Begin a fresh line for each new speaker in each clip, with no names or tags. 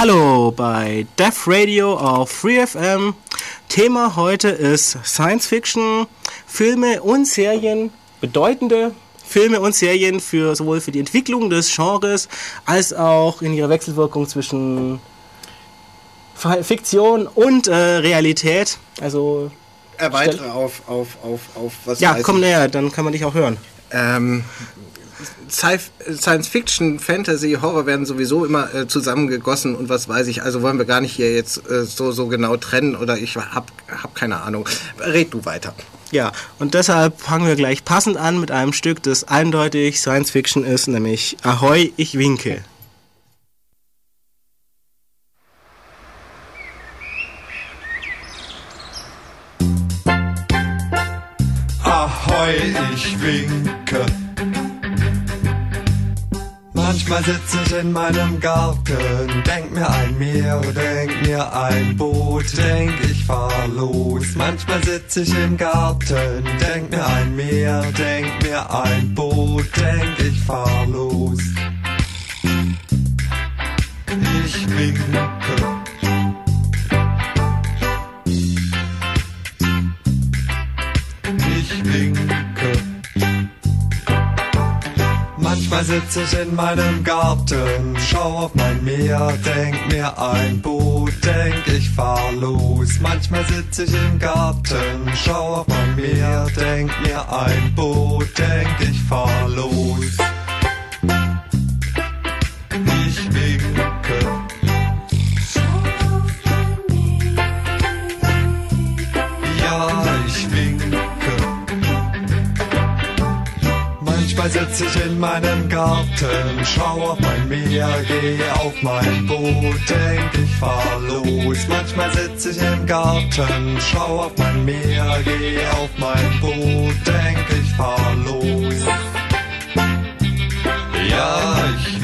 Hallo bei Def Radio auf FreeFM. Thema heute ist Science Fiction, Filme und Serien, bedeutende Filme und Serien für sowohl für die Entwicklung des Genres als auch in ihrer Wechselwirkung zwischen Fiktion und äh, Realität. Also
erweitere auf, auf, auf, auf
was Ja, komm näher, dann kann man dich auch hören.
Ähm, Science Fiction, Fantasy, Horror werden sowieso immer äh, zusammengegossen und was weiß ich. Also wollen wir gar nicht hier jetzt äh, so, so genau trennen oder ich hab, hab keine Ahnung. Red du weiter.
Ja, und deshalb fangen wir gleich passend an mit einem Stück, das eindeutig Science Fiction ist, nämlich Ahoi, ich winke.
Ahoi, ich winke. Manchmal sitze ich in meinem Garten, denk mir ein Meer, denk mir ein Boot, denk ich fahr los. Manchmal sitze ich im Garten, denk mir ein Meer, denk mir ein Boot, denk ich fahr los. Ich winke. Manchmal sitze ich in meinem Garten, schau auf mein Meer, denk mir ein Boot, denk ich fahr los. Manchmal sitze ich im Garten, schau auf mein Meer, denk mir ein Boot, denk ich fahr los. Manchmal sitz ich in meinem Garten, schau auf mein Meer, geh auf mein Boot, denk ich fahr los. Manchmal sitz ich im Garten, schau auf mein Meer, geh auf mein Boot, denk ich fahr los. Ja, ich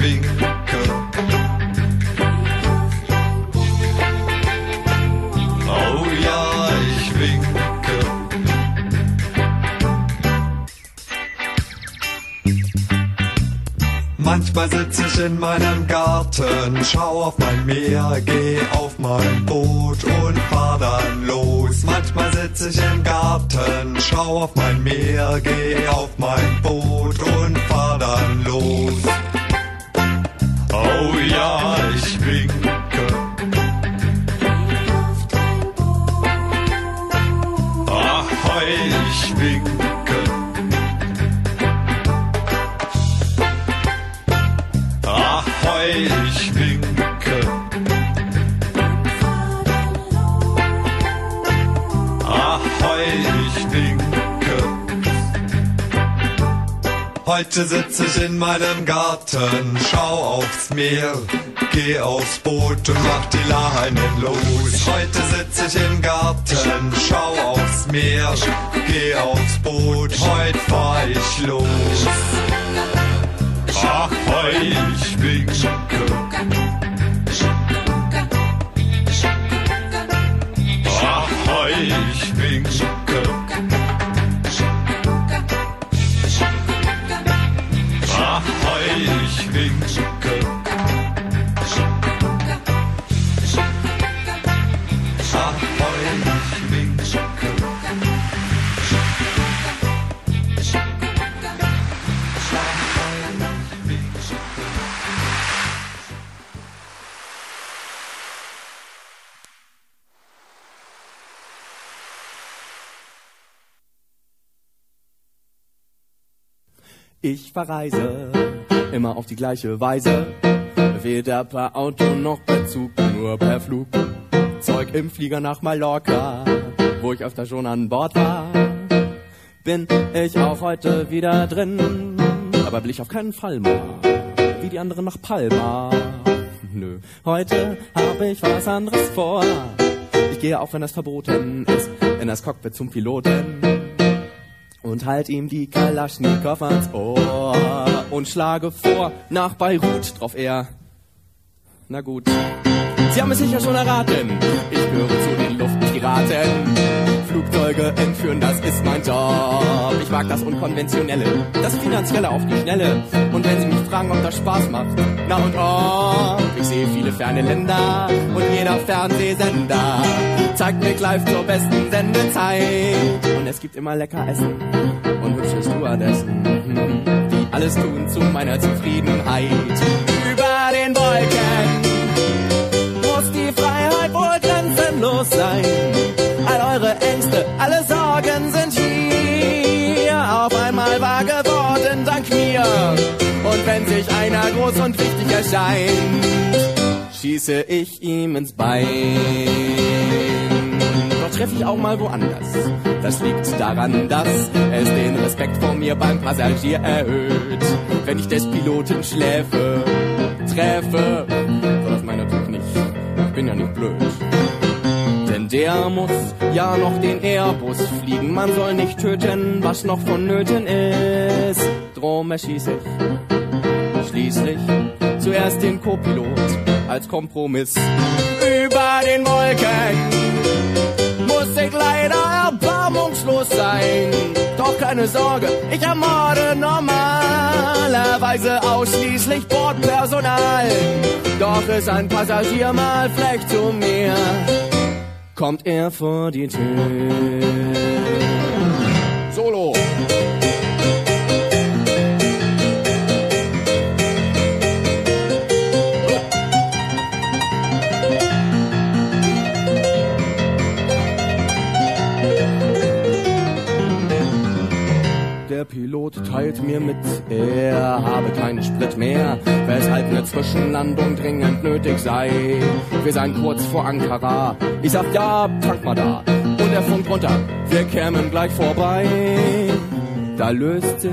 Manchmal sitz ich in meinem Garten, schau auf mein Meer, geh auf mein Boot und fahr dann los. Manchmal sitz ich im Garten, schau auf mein Meer, geh auf mein Boot und fahr dann los. Oh ja, ich winke. Ahoi, ich winke. Heute sitze ich in meinem Garten, schau aufs Meer, geh aufs Boot und mach die Leinen los. Heute sitze ich im Garten, schau aufs Meer, geh aufs Boot, heute fahr ich los. Ahoi, ich winke.
Verreise immer auf die gleiche Weise. Weder per Auto noch per Zug, nur per Flug. Zeug im Flieger nach Mallorca, wo ich öfter schon an Bord war. Bin ich auch heute wieder drin, aber will ich auf keinen Fall mehr, wie die anderen nach Palma. Nö, heute habe ich was anderes vor. Ich gehe auch, wenn das verboten ist, in das Cockpit zum Piloten und halt ihm die Kalaschnikow ans Ohr und schlage vor, nach Beirut drauf er. Na gut. Sie haben es sicher schon erraten. Ich gehöre zu den Luftpiraten. Flugzeuge entführen, das ist mein Job. Ich mag das Unkonventionelle, das Finanzielle auf die Schnelle. Und wenn Sie mich fragen, ob das Spaß macht, na und ob, ich sehe viele ferne Länder und jeder Fernsehsender zeigt mich live zur besten Sendezeit. Und es gibt immer lecker Essen und hübsche Stewardessen, die alles tun zu meiner Zufriedenheit. Über den Wolken muss die Freiheit wohl grenzenlos sein. All eure Ängste, Sich einer groß und wichtig erscheint, schieße ich ihm ins Bein. Doch treffe ich auch mal woanders. Das liegt daran, dass es den Respekt vor mir beim Passagier erhöht. Wenn ich des Piloten Schläfe treffe, so das meine natürlich nicht. Ich bin ja nicht blöd. Denn der muss ja noch den Airbus fliegen. Man soll nicht töten, was noch vonnöten ist. Drum erschieß ich schließlich zuerst den Co-Pilot als Kompromiss. Über den Wolken muss ich leider erbarmungslos sein. Doch keine Sorge, ich ermorde normalerweise ausschließlich Bordpersonal. Doch ist ein Passagier mal frech zu mir, kommt er vor die Tür. Der Pilot teilt mir mit, er habe keinen Sprit mehr, weshalb eine Zwischenlandung dringend nötig sei. Wir seien kurz vor Ankara. Ich sag ja, tank mal da. Und er funkt runter, wir kämen gleich vorbei. Da löst sich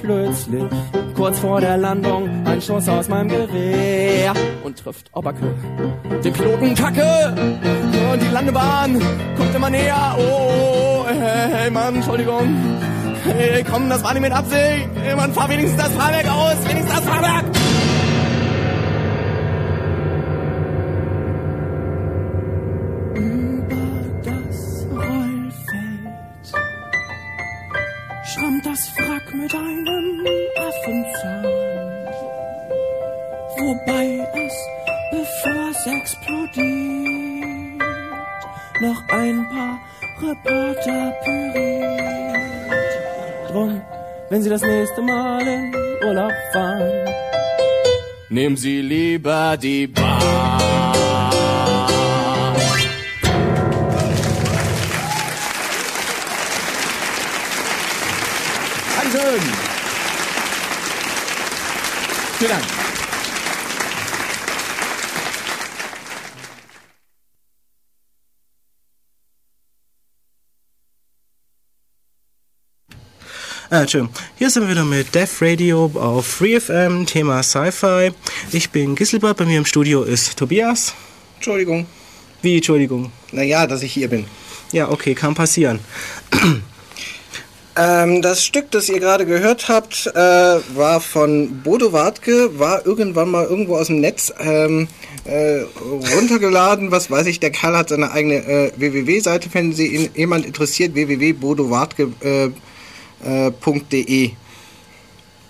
plötzlich kurz vor der Landung ein Schuss aus meinem Gewehr und trifft Obacke. Den Piloten Kacke und die Landebahn kommt immer näher. Oh, hey, hey Mann, Entschuldigung. Hey, komm, das war nicht mit Absicht. Mann, fahr wenigstens das Fahrwerk aus. Wenigstens das Fahrwerk. Über das Rollfeld schrammt das Wrack mit einem Affenzahn. Wobei es, bevor es explodiert, noch ein paar Reporter püriert. Drum, wenn Sie das nächste Mal in Urlaub fahren, nehmen Sie lieber die Bahn. Dankeschön. Vielen Dank.
Ah, Entschuldigung. Hier sind wir wieder mit Def Radio auf FreeFM, Thema Sci-Fi. Ich bin Gisselbert, bei mir im Studio ist Tobias.
Entschuldigung.
Wie, Entschuldigung?
Naja, dass ich hier bin.
Ja, okay, kann passieren.
Ähm, das Stück, das ihr gerade gehört habt, äh, war von Bodo Wartke, war irgendwann mal irgendwo aus dem Netz ähm, äh, runtergeladen. Was weiß ich, der Kerl hat seine eigene äh, www-Seite, wenn Sie ihn, jemand interessiert, www.bodowartke.de. Äh, .de.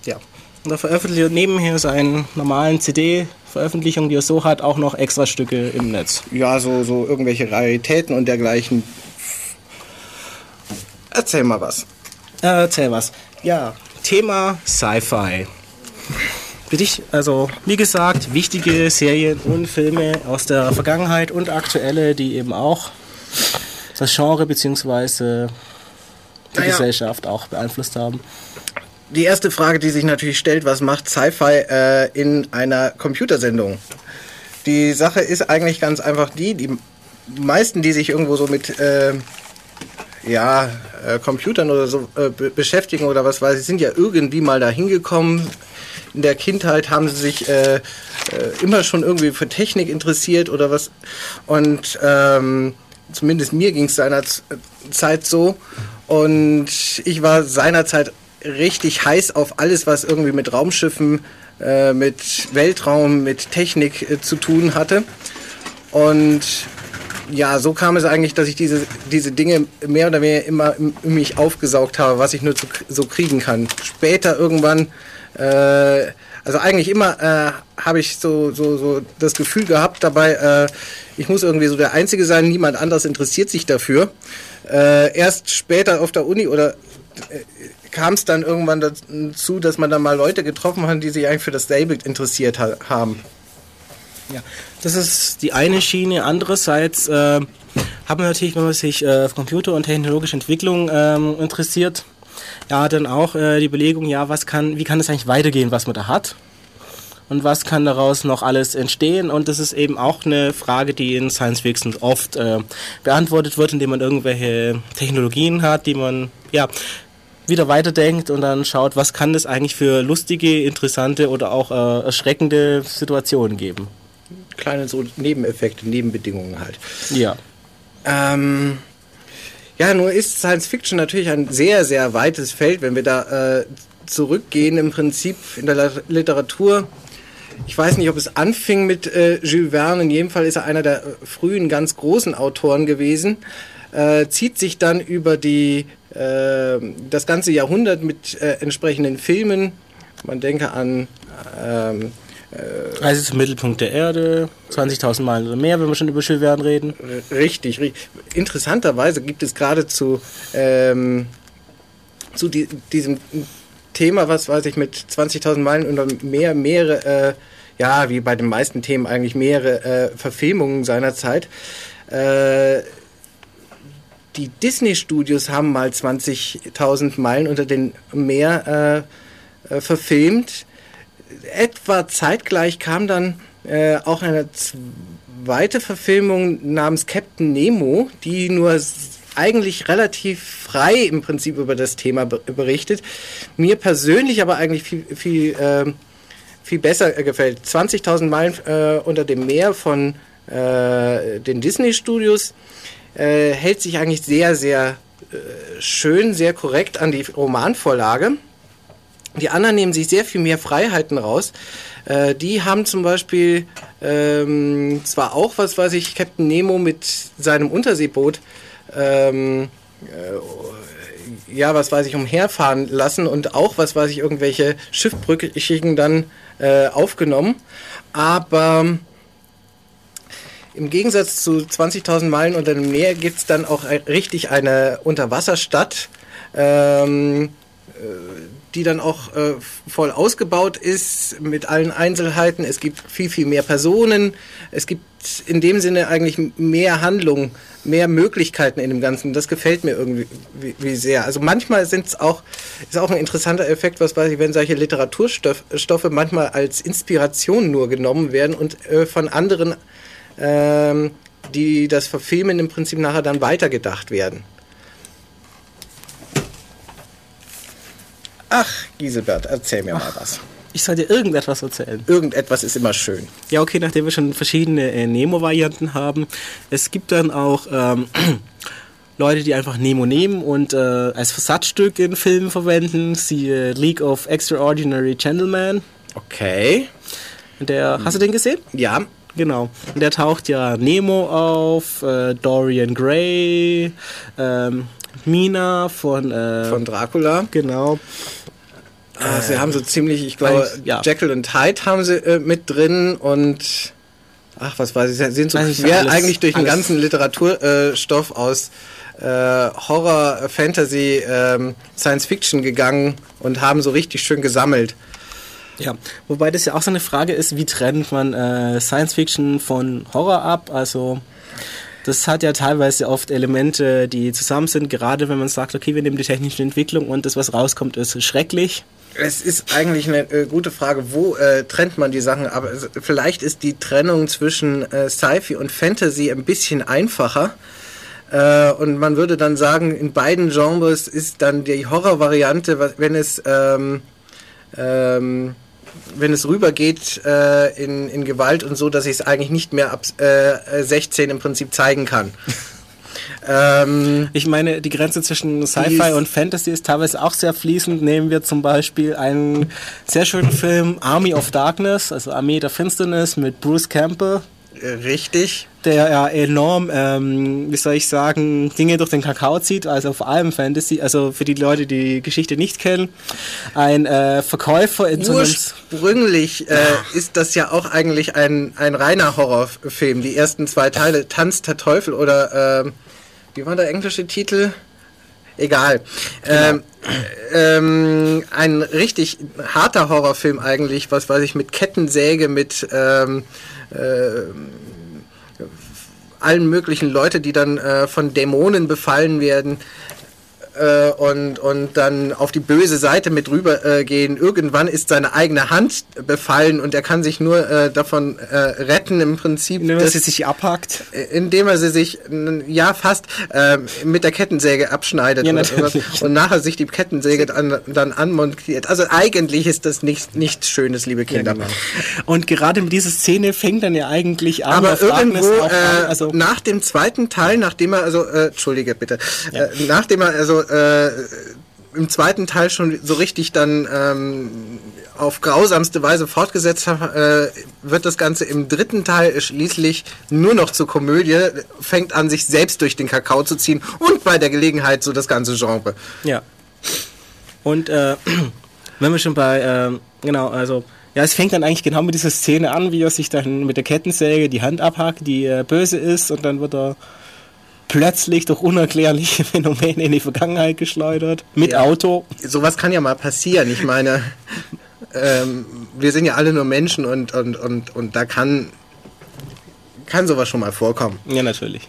Ja. Und da veröffentlicht er nebenher seinen normalen CD-Veröffentlichungen, die er so hat, auch noch extra Stücke im Netz.
ja, so, so irgendwelche Raritäten und dergleichen. Erzähl mal was.
Äh, erzähl was. Ja, Thema Sci-Fi. Für dich, also wie gesagt, wichtige Serien und Filme aus der Vergangenheit und aktuelle, die eben auch das Genre bzw. die
Naja.
Gesellschaft auch beeinflusst haben.
Die erste Frage, die sich natürlich stellt, was macht Sci-Fi äh, in einer Computersendung? Die Sache ist eigentlich ganz einfach die, die meisten, die sich irgendwo so mit äh, ja, äh, Computern oder so äh, be beschäftigen oder was weiß ich, sind ja irgendwie mal da hingekommen. In der Kindheit haben sie sich äh, äh, immer schon irgendwie für Technik interessiert oder was. Und ähm, zumindest mir ging es seinerzeit so. Und ich war seinerzeit richtig heiß auf alles, was irgendwie mit Raumschiffen, äh, mit Weltraum, mit Technik äh, zu tun hatte. Und ja, so kam es eigentlich, dass ich diese, diese Dinge mehr oder weniger immer in mich aufgesaugt habe, was ich nur zu, so kriegen kann. Später irgendwann, äh, Also eigentlich immer äh, habe ich so, so, so das Gefühl gehabt dabei, äh, ich muss irgendwie so der Einzige sein, niemand anderes interessiert sich dafür. Äh, erst später auf der Uni oder äh, kam es dann irgendwann dazu, dass man dann mal Leute getroffen hat, die sich eigentlich für das Stable interessiert ha haben.
Ja, das ist die eine Schiene. Andererseits äh, hat man natürlich, wenn man sich äh, auf Computer- und technologische Entwicklung ähm, interessiert, ja, dann auch äh, die Überlegung, ja, was kann, wie kann es eigentlich weitergehen, was man da hat? Und was kann daraus noch alles entstehen? Und das ist eben auch eine Frage, die in Science Fiction oft äh, beantwortet wird, indem man irgendwelche Technologien hat, die man ja wieder weiterdenkt und dann schaut, was kann das eigentlich für lustige, interessante oder auch äh, erschreckende Situationen geben.
Kleine so Nebeneffekte, Nebenbedingungen halt.
Ja.
Ähm, ja, nur ist Science Fiction natürlich ein sehr, sehr weites Feld, wenn wir da äh, zurückgehen im Prinzip in der Literatur. Ich weiß nicht, ob es anfing mit äh, Jules Verne. In jedem Fall ist er einer der äh, frühen, ganz großen Autoren gewesen. Äh, zieht sich dann über die, äh, das ganze Jahrhundert mit äh, entsprechenden Filmen. Man denke an ähm,
Reise zum Mittelpunkt der Erde, 20.000 Meilen oder mehr, wenn wir schon über Schulwerden reden.
Richtig, richtig. Interessanterweise gibt es gerade zu, ähm, zu die, diesem Thema, was weiß ich, mit 20.000 Meilen oder mehr, mehrere, äh, ja, wie bei den meisten Themen eigentlich mehrere äh, Verfilmungen seiner Zeit. Äh, die Disney-Studios haben mal 20.000 Meilen unter den Meer äh, äh, verfilmt etwa zeitgleich kam dann äh, auch eine zweite Verfilmung namens Captain Nemo, die nur eigentlich relativ frei im Prinzip über das Thema berichtet. Mir persönlich aber eigentlich viel, viel, äh, viel besser gefällt. 20.000 Meilen äh, unter dem Meer von äh, den Disney-Studios äh, hält sich eigentlich sehr, sehr äh, schön, sehr korrekt an die Romanvorlage. Die anderen nehmen sich sehr viel mehr Freiheiten raus. Äh, die haben zum Beispiel ähm, zwar auch, was weiß ich, Captain Nemo mit seinem Unterseeboot, ähm, äh, ja, was weiß ich, umherfahren lassen und auch, was weiß ich, irgendwelche Schiffbrüchigen dann äh, aufgenommen. Aber im Gegensatz zu 20.000 Meilen unter dem Meer gibt es dann auch richtig eine Unterwasserstadt. Ähm, äh, die dann auch äh, voll ausgebaut ist mit allen Einzelheiten. Es gibt viel, viel mehr Personen. Es gibt in dem Sinne eigentlich mehr Handlung, mehr Möglichkeiten in dem Ganzen. Das gefällt mir irgendwie wie, wie sehr. Also manchmal sind es auch, ist auch ein interessanter Effekt, was weiß ich, wenn solche Literaturstoffe manchmal als Inspiration nur genommen werden und äh, von anderen, ähm, die das verfilmen, im Prinzip nachher dann weitergedacht werden. Ach, Giselbert, erzähl mir Ach, mal was.
Ich soll dir irgendetwas erzählen.
Irgendetwas ist immer schön.
Ja, okay, nachdem wir schon verschiedene äh, Nemo-Varianten haben. Es gibt dann auch ähm, Leute, die einfach Nemo nehmen und äh, als Versatzstück in Filmen verwenden. Siehe League of Extraordinary Gentlemen.
Okay.
Der, hast du den gesehen?
Ja.
Genau. Und der taucht ja Nemo auf, äh, Dorian Gray, ähm, Mina von, äh,
von Dracula.
Genau.
Ah, sie haben so ziemlich, ich glaube, ja. Jekyll und Hyde haben sie äh, mit drin und ach, was weiß ich, sie sind so quer eigentlich durch den ganzen Literaturstoff äh, aus äh, Horror, Fantasy, ähm, Science Fiction gegangen und haben so richtig schön gesammelt.
Ja, wobei das ja auch so eine Frage ist, wie trennt man äh, Science Fiction von Horror ab? Also das hat ja teilweise oft Elemente, die zusammen sind, gerade wenn man sagt, okay, wir nehmen die technische Entwicklung und das, was rauskommt, ist schrecklich.
Es ist eigentlich eine äh, gute Frage, wo äh, trennt man die Sachen? Aber vielleicht ist die Trennung zwischen äh, Sci-Fi und Fantasy ein bisschen einfacher. Äh, und man würde dann sagen, in beiden Genres ist dann die Horror-Variante, wenn es ähm, ähm, wenn es rübergeht äh, in, in Gewalt und so, dass ich es eigentlich nicht mehr ab äh, 16 im Prinzip zeigen kann.
Ähm, ich meine, die Grenze zwischen Sci-Fi und Fantasy ist teilweise auch sehr fließend. Nehmen wir zum Beispiel einen sehr schönen Film Army of Darkness, also Armee der Finsternis mit Bruce Campbell.
Richtig.
der ja enorm, ähm, wie soll ich sagen, Dinge durch den Kakao zieht, also vor allem Fantasy, also für die Leute, die die Geschichte nicht kennen, ein äh, Verkäufer in.
Ursprünglich äh, ist das ja auch eigentlich ein, ein reiner Horrorfilm. Die ersten zwei Teile, Tanz der Teufel oder ähm, wie war der englische Titel? Egal. Ähm, ähm, ein richtig harter Horrorfilm eigentlich, was weiß ich, mit Kettensäge, mit ähm, äh, allen möglichen Leute, die dann äh, von Dämonen befallen werden äh, und, und dann auf die böse Seite mit rüber äh, gehen. Irgendwann ist seine eigene Hand befallen und er kann sich nur äh, davon äh, retten im Prinzip.
Indem er
dass-
sie sich abhackt.
indem er sie sich, ja fast, ähm, mit der Kettensäge abschneidet
Ja,
sowas und nachher sich die Kettensäge dann, dann anmontiert. Also eigentlich ist das nicht, nichts Schönes, liebe Kinder.
Und gerade mit dieser Szene fängt dann ja eigentlich an.
Aber irgendwo äh,
an, also,
nach dem zweiten Teil, nachdem er also, äh, entschuldige bitte, äh, nachdem er also äh, im zweiten Teil schon so richtig dann ähm, auf grausamste Weise fortgesetzt äh, wird das Ganze im dritten Teil schließlich nur noch zur Komödie, fängt an, sich selbst durch den Kakao zu ziehen und bei der Gelegenheit so das ganze Genre.
Ja. Und äh, wenn wir schon bei, ähm, genau, also, ja, es fängt dann eigentlich genau mit dieser Szene an, wie er sich dann mit der Kettensäge die Hand abhackt, die äh, böse ist, und dann wird er plötzlich durch unerklärliche Phänomene in die Vergangenheit geschleudert. Mit
Ja.
Auto.
Sowas kann ja mal passieren. Ich meine, ähm, wir sind ja alle nur Menschen und, und, und, und da kann, kann sowas schon mal vorkommen.
Ja, natürlich.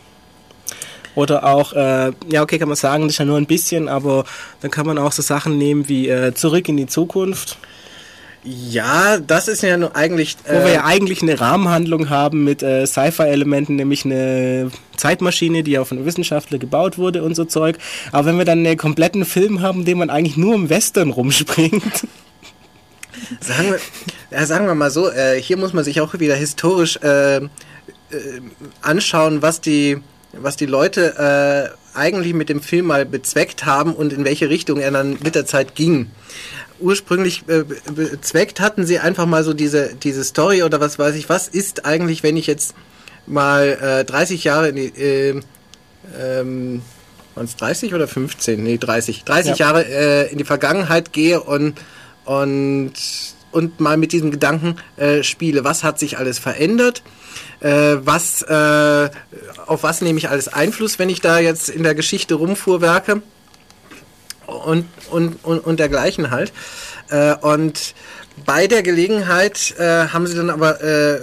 Oder auch, äh, ja, okay, kann man sagen, das ist ja nur ein bisschen, aber dann kann man auch so Sachen nehmen wie äh, Zurück in die Zukunft,
Ja, das ist ja nur eigentlich.
wo wir
Äh,
ja eigentlich eine Rahmenhandlung haben mit äh, Sci-Fi-Elementen, nämlich eine Zeitmaschine, die auf einen Wissenschaftler gebaut wurde und so Zeug. Aber wenn wir dann einen kompletten Film haben, dem man eigentlich nur im Western rumspringt,
sagen, wir, ja, sagen wir mal so, äh, hier muss man sich auch wieder historisch äh, äh, anschauen, was die, was die Leute äh, eigentlich mit dem Film mal bezweckt haben und in welche Richtung er dann mit der Zeit ging. Ursprünglich äh, be- bezweckt hatten sie einfach mal so diese, diese Story oder was weiß ich, was ist eigentlich, wenn ich jetzt mal äh, 30 Jahre in die, äh, ähm, waren es 30 oder 15? Nee, 30. 30
Ja.
Jahre äh, in die Vergangenheit gehe und, und, und mal mit diesem Gedanken äh, spiele. Was hat sich alles verändert? Äh, was, äh, auf was nehme ich alles Einfluss, wenn ich da jetzt in der Geschichte rumfuhrwerke? Und, und, und, und dergleichen halt. Äh, und bei der Gelegenheit äh, haben sie dann aber äh,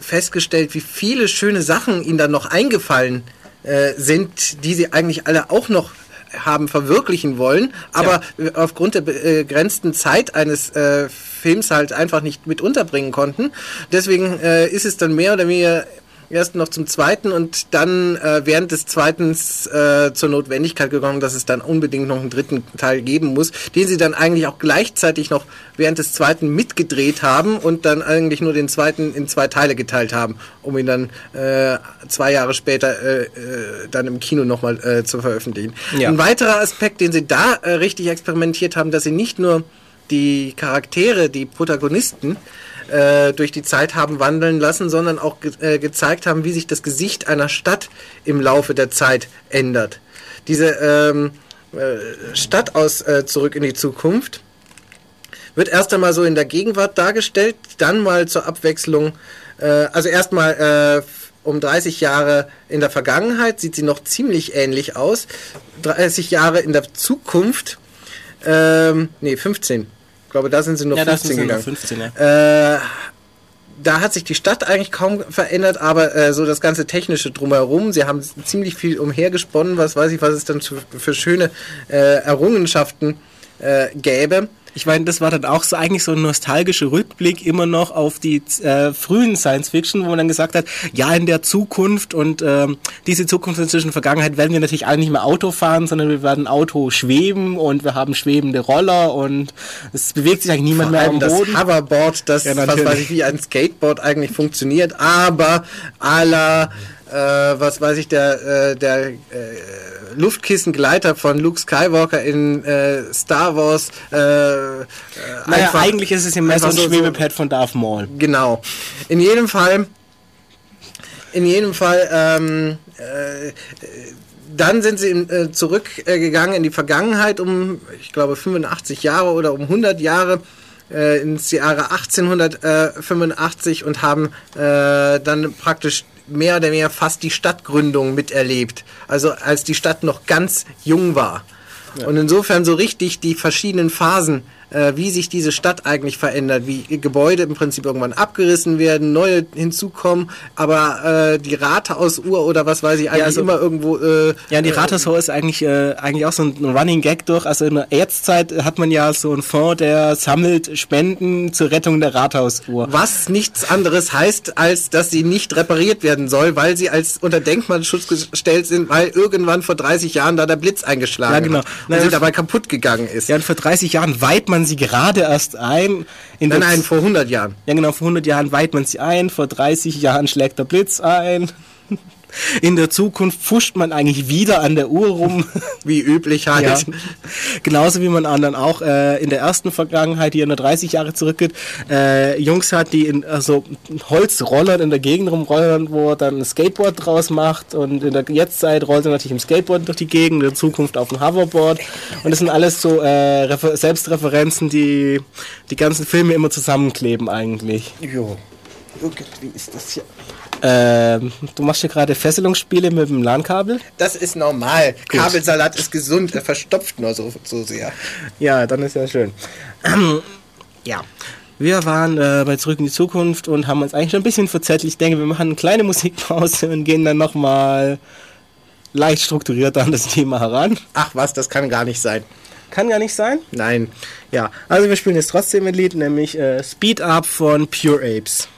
festgestellt, wie viele schöne Sachen ihnen dann noch eingefallen äh, sind, die sie eigentlich alle auch noch haben verwirklichen wollen, aber äh, aufgrund der begrenzten Zeit eines äh, Films halt einfach nicht mit unterbringen konnten. Deswegen äh, ist es dann mehr oder weniger erst noch zum zweiten und dann äh, während des zweiten äh, zur Notwendigkeit gekommen, dass es dann unbedingt noch einen dritten Teil geben muss, den sie dann eigentlich auch gleichzeitig noch während des zweiten mitgedreht haben und dann eigentlich nur den zweiten in zwei Teile geteilt haben, um ihn dann äh, zwei Jahre später äh, äh, dann im Kino nochmal äh, zu veröffentlichen.
Ja.
Ein weiterer Aspekt, den sie da äh, richtig experimentiert haben, dass sie nicht nur die Charaktere, die Protagonisten äh, durch die Zeit haben wandeln lassen, sondern auch ge äh, gezeigt haben, wie sich das Gesicht einer Stadt im Laufe der Zeit ändert. Diese ähm, äh, Stadt aus äh, Zurück in die Zukunft wird erst einmal so in der Gegenwart dargestellt, dann mal zur Abwechslung, äh, also erstmal äh, um 30 Jahre in der Vergangenheit sieht sie noch ziemlich ähnlich aus. 30 Jahre in der Zukunft, ähm, nee, 15. Ich glaube, da sind sie nur
Ja, das
15
sind nur
gegangen.
15, ja.
Äh, da hat sich die Stadt eigentlich kaum verändert, aber äh, so das ganze technische drumherum. Sie haben ziemlich viel umhergesponnen, was weiß ich, was es dann für schöne äh, Errungenschaften äh, gäbe.
Ich meine, das war dann auch so eigentlich so ein nostalgischer Rückblick immer noch auf die äh, frühen Science Fiction, wo man dann gesagt hat, ja, in der Zukunft und ähm, diese Zukunft inzwischen Vergangenheit werden wir natürlich alle nicht mehr Auto fahren, sondern wir werden Auto schweben und wir haben schwebende Roller und es bewegt sich eigentlich niemand
Vor
mehr am
das
Boden.
Hoverboard, das,
Ja,
was weiß ich, wie ein Skateboard eigentlich funktioniert, aber la, äh, was weiß ich, der, äh, der äh, Luftkissengleiter von Luke Skywalker in äh, Star Wars. Äh, äh,
Naja,
einfach-
eigentlich ist es ja mehr so ein
einfach so-
Schwebepad von Darth Maul.
Genau. In jedem Fall in jedem Fall, ähm, äh, dann sind sie äh, zurückgegangen in die Vergangenheit um, ich glaube, 85 Jahre oder um 100 Jahre äh, ins Jahre 1885 und haben äh, dann praktisch mehr oder weniger fast die Stadtgründung miterlebt. Also als die Stadt noch ganz jung war. Und insofern so richtig die verschiedenen Phasen äh, wie sich diese Stadt eigentlich verändert, wie Gebäude im Prinzip irgendwann abgerissen werden, neue hinzukommen, aber äh, die Rathausuhr oder was weiß ich eigentlich
also-
immer irgendwo. Äh,
Ja, die Rathaushohe ist eigentlich, äh, eigentlich auch so ein Running Gag durch. Also in der Erzzeit hat man ja so einen Fonds, der sammelt Spenden zur Rettung der Rathausuhr.
was nichts anderes heißt, als dass sie nicht repariert werden soll, weil sie als unter Denkmalschutz gestellt sind, weil irgendwann vor 30 Jahren da der Blitz eingeschlagen
Ja, genau.
hat und
Na,
sie dabei kaputt gegangen ist.
Ja, und vor 30 Jahren weiht man sie gerade erst ein. In
Nein, nein, vor 100 Jahren.
Ja, genau, vor 100 Jahren weiht man sie ein, vor 30 Jahren schlägt der Blitz ein. In der Zukunft pfuscht man eigentlich wieder an der Uhr rum.
Wie üblich halt.
Ja. Genauso wie man dann auch äh, in der ersten Vergangenheit, die nur 30 Jahre zurückgeht, äh, Jungs hat, die in also Holzrollern in der Gegend rumrollern, wo er dann ein Skateboard draus macht und in der Jetztzeit rollt er natürlich im Skateboard durch die Gegend, in der Zukunft auf dem Hoverboard und das sind alles so äh, Refer Selbstreferenzen, die die ganzen Filme immer zusammenkleben eigentlich.
Jo. Irgendwie ist das hier.
Ähm, du machst hier gerade Fesselungsspiele mit dem LAN-Kabel?
Das ist normal. Kabelsalat ist gesund, er verstopft nur so, so sehr.
Ja, dann ist ja schön. ja. Wir waren äh, bei Zurück in die Zukunft und haben uns eigentlich schon ein bisschen verzettelt. Ich denke, wir machen eine kleine Musikpause und gehen dann nochmal leicht strukturierter an das Thema heran.
Ach was, das kann gar nicht sein.
Kann gar nicht sein.
Nein.
Ja, also wir spielen jetzt trotzdem ein Lied, nämlich äh, Speed Up von Pure Apes.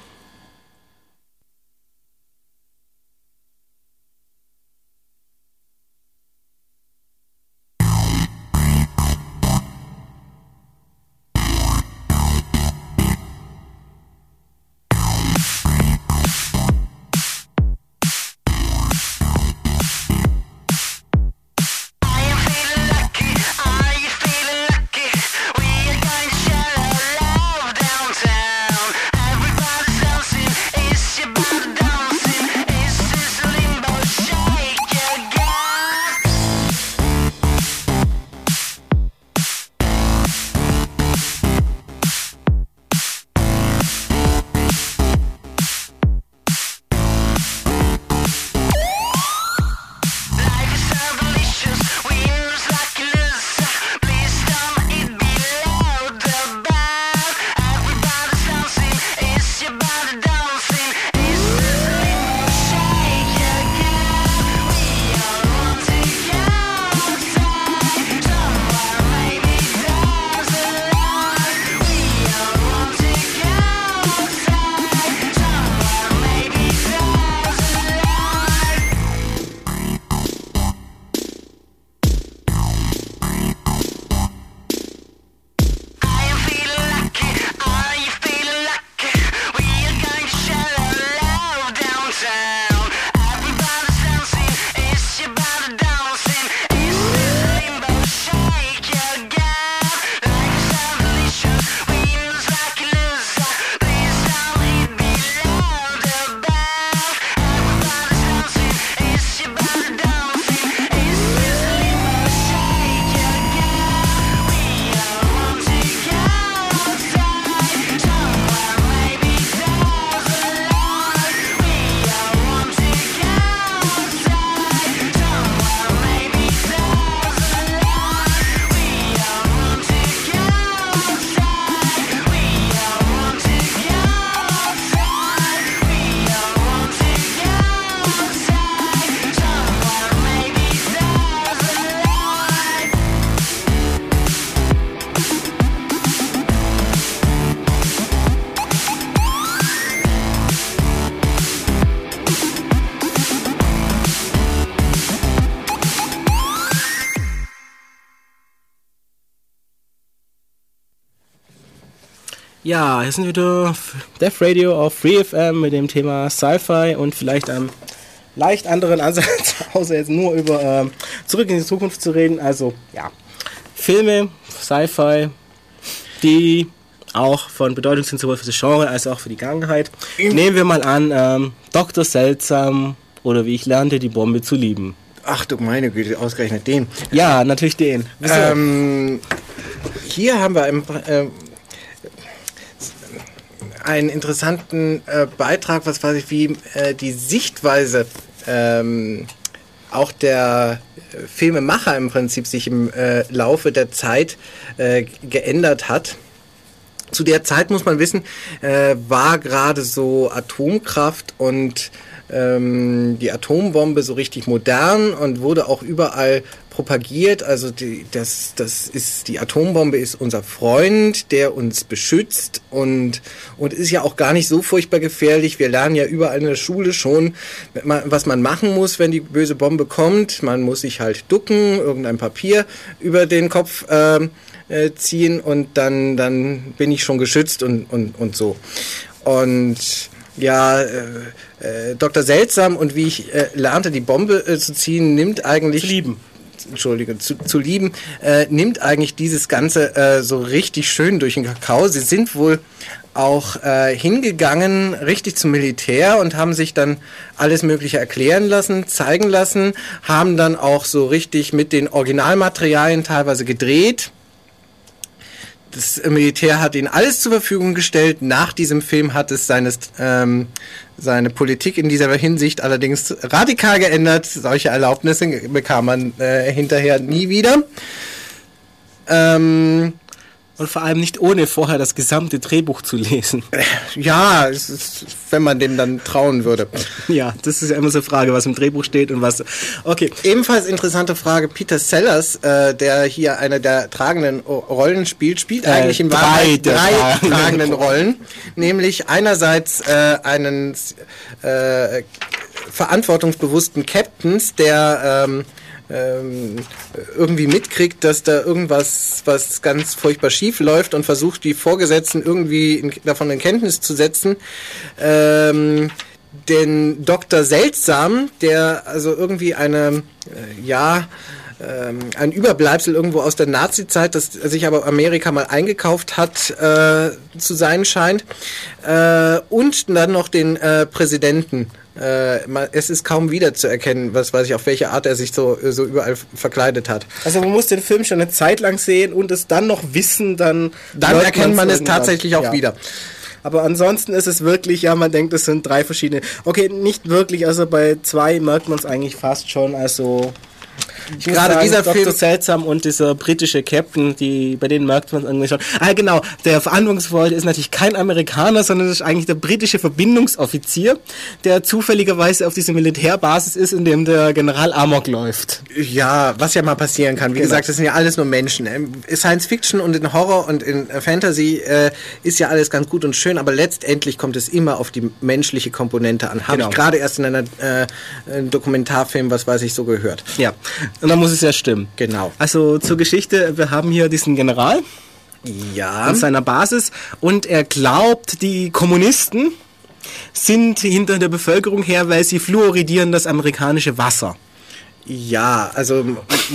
Ja, hier sind wir wieder auf Death Radio auf Free FM mit dem Thema Sci-Fi und vielleicht einem leicht anderen Ansatz, außer jetzt nur über ähm, Zurück in die Zukunft zu reden. Also, ja, Filme, Sci-Fi, die
auch von Bedeutung sind sowohl für das Genre als auch für die Gangheit. Nehmen wir mal an, ähm, Dr. Seltsam oder wie ich lernte, die Bombe zu lieben.
Ach du meine Güte, ausgerechnet den.
Ja, natürlich den.
Ähm, hier haben wir im, äh, einen interessanten äh, Beitrag, was weiß ich, wie äh, die Sichtweise ähm, auch der äh, Filmemacher im Prinzip sich im äh, Laufe der Zeit äh, geändert hat. Zu der Zeit muss man wissen, äh, war gerade so Atomkraft und ähm, die Atombombe so richtig modern und wurde auch überall propagiert. Also die, das, das ist die Atombombe ist unser Freund, der uns beschützt und und ist ja auch gar nicht so furchtbar gefährlich. Wir lernen ja überall in der Schule schon, was man machen muss, wenn die böse Bombe kommt. Man muss sich halt ducken, irgendein Papier über den Kopf ähm, äh, ziehen und dann dann bin ich schon geschützt und und und so. Und ja, äh, äh, Dr. Seltsam und wie ich äh, lernte, die Bombe äh, zu ziehen, nimmt eigentlich.
Zu lieben.
Entschuldige, zu, zu lieben, äh, nimmt eigentlich dieses Ganze äh, so richtig schön durch den Kakao. Sie sind wohl auch äh, hingegangen, richtig zum Militär und haben sich dann alles Mögliche erklären lassen, zeigen lassen, haben dann auch so richtig mit den Originalmaterialien teilweise gedreht das Militär hat ihnen alles zur Verfügung gestellt. Nach diesem Film hat es seines, ähm, seine Politik in dieser Hinsicht allerdings radikal geändert. Solche Erlaubnisse bekam man äh, hinterher nie wieder. Ähm,
Und vor allem nicht ohne vorher das gesamte Drehbuch zu lesen.
ja, es ist, wenn man dem dann trauen würde.
Ja, das ist ja immer so eine Frage, was im Drehbuch steht und was. Okay.
Ebenfalls interessante Frage. Peter Sellers, äh, der hier eine der tragenden Rollen spielt, spielt
Äh,
eigentlich in
drei
Wahrheit drei
tragenden
tragenden Rollen. Nämlich einerseits äh, einen äh, verantwortungsbewussten Captains, der ähm, ähm, irgendwie mitkriegt, dass da irgendwas, was ganz furchtbar schief läuft und versucht, die Vorgesetzten irgendwie in, davon in Kenntnis zu setzen. Ähm, den Dr. Seltsam, der also irgendwie eine, äh, ja, ähm, ein Überbleibsel irgendwo aus der Nazi-Zeit, das sich aber Amerika mal eingekauft hat, äh, zu sein scheint. Äh, und dann noch den äh, Präsidenten. Äh, man- es ist kaum wiederzuerkennen, was weiß ich, auf welche Art er sich so, so überall verkleidet hat.
Also man muss den Film schon eine Zeit lang sehen und es dann noch wissen, dann.
Dann erkennt man es tatsächlich auch
Ja.
wieder.
Aber ansonsten ist es wirklich, ja, man denkt, es sind drei verschiedene. Okay, nicht wirklich, also bei zwei merkt man es eigentlich fast schon. Also
Gerade
sagen,
dieser
Dr.
Film-
Seltsam und dieser britische Captain, die bei denen merkt man es schon. Ah, genau, der Verantwortungsvolle ist natürlich kein Amerikaner, sondern das ist eigentlich der britische Verbindungsoffizier, der zufälligerweise auf dieser Militärbasis ist, in dem der General Amok läuft.
Ja, was ja mal passieren kann. Wie
Genau.
gesagt, das sind ja alles nur Menschen. Ähm, Science Fiction und in Horror und in äh, Fantasy äh, ist ja alles ganz gut und schön, aber letztendlich kommt es immer auf die menschliche Komponente an. Habe
Genau.
ich gerade erst in einer äh, einem Dokumentarfilm, was weiß ich, so gehört.
Ja, und dann muss es ja stimmen.
Genau.
Also zur Geschichte, wir haben hier diesen General,
Ja.
an seiner Basis und er glaubt, die Kommunisten sind hinter der Bevölkerung her, weil sie fluoridieren das amerikanische Wasser.
Ja, also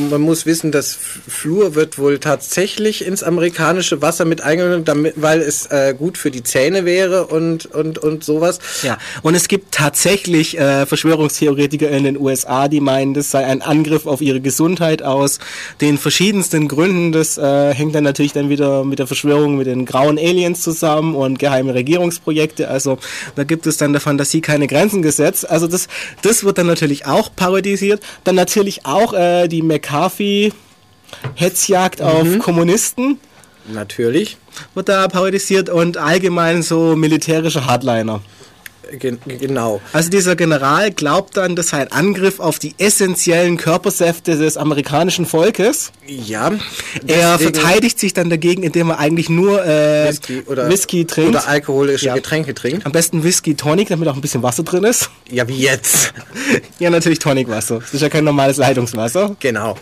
man muss wissen, dass F- Fluor wird wohl tatsächlich ins amerikanische Wasser mit eingenommen, damit, weil es äh, gut für die Zähne wäre und, und, und sowas.
Ja, und es gibt tatsächlich äh, Verschwörungstheoretiker in den USA, die meinen, das sei ein Angriff auf ihre Gesundheit aus den verschiedensten Gründen. Das äh, hängt dann natürlich dann wieder mit der Verschwörung mit den grauen Aliens zusammen und geheime Regierungsprojekte. Also da gibt es dann der Fantasie keine Grenzen gesetzt. Also das, das wird dann natürlich auch parodisiert. Dann natürlich auch äh, die McCarthy Hetzjagd auf Kommunisten
Natürlich.
wird da parodisiert und allgemein so militärische Hardliner.
Gen genau.
Also dieser General glaubt dann, das sei ein Angriff auf die essentiellen Körpersäfte des amerikanischen Volkes.
Ja.
Er verteidigt sich dann dagegen, indem er eigentlich nur äh,
Whisky oder,
Whisky trinkt.
oder alkoholische
Ja.
Getränke trinkt.
Am besten Whisky Tonic, damit auch ein bisschen Wasser drin ist.
Ja, wie jetzt.
ja, natürlich Tonicwasser. Das ist ja kein normales Leitungswasser.
genau.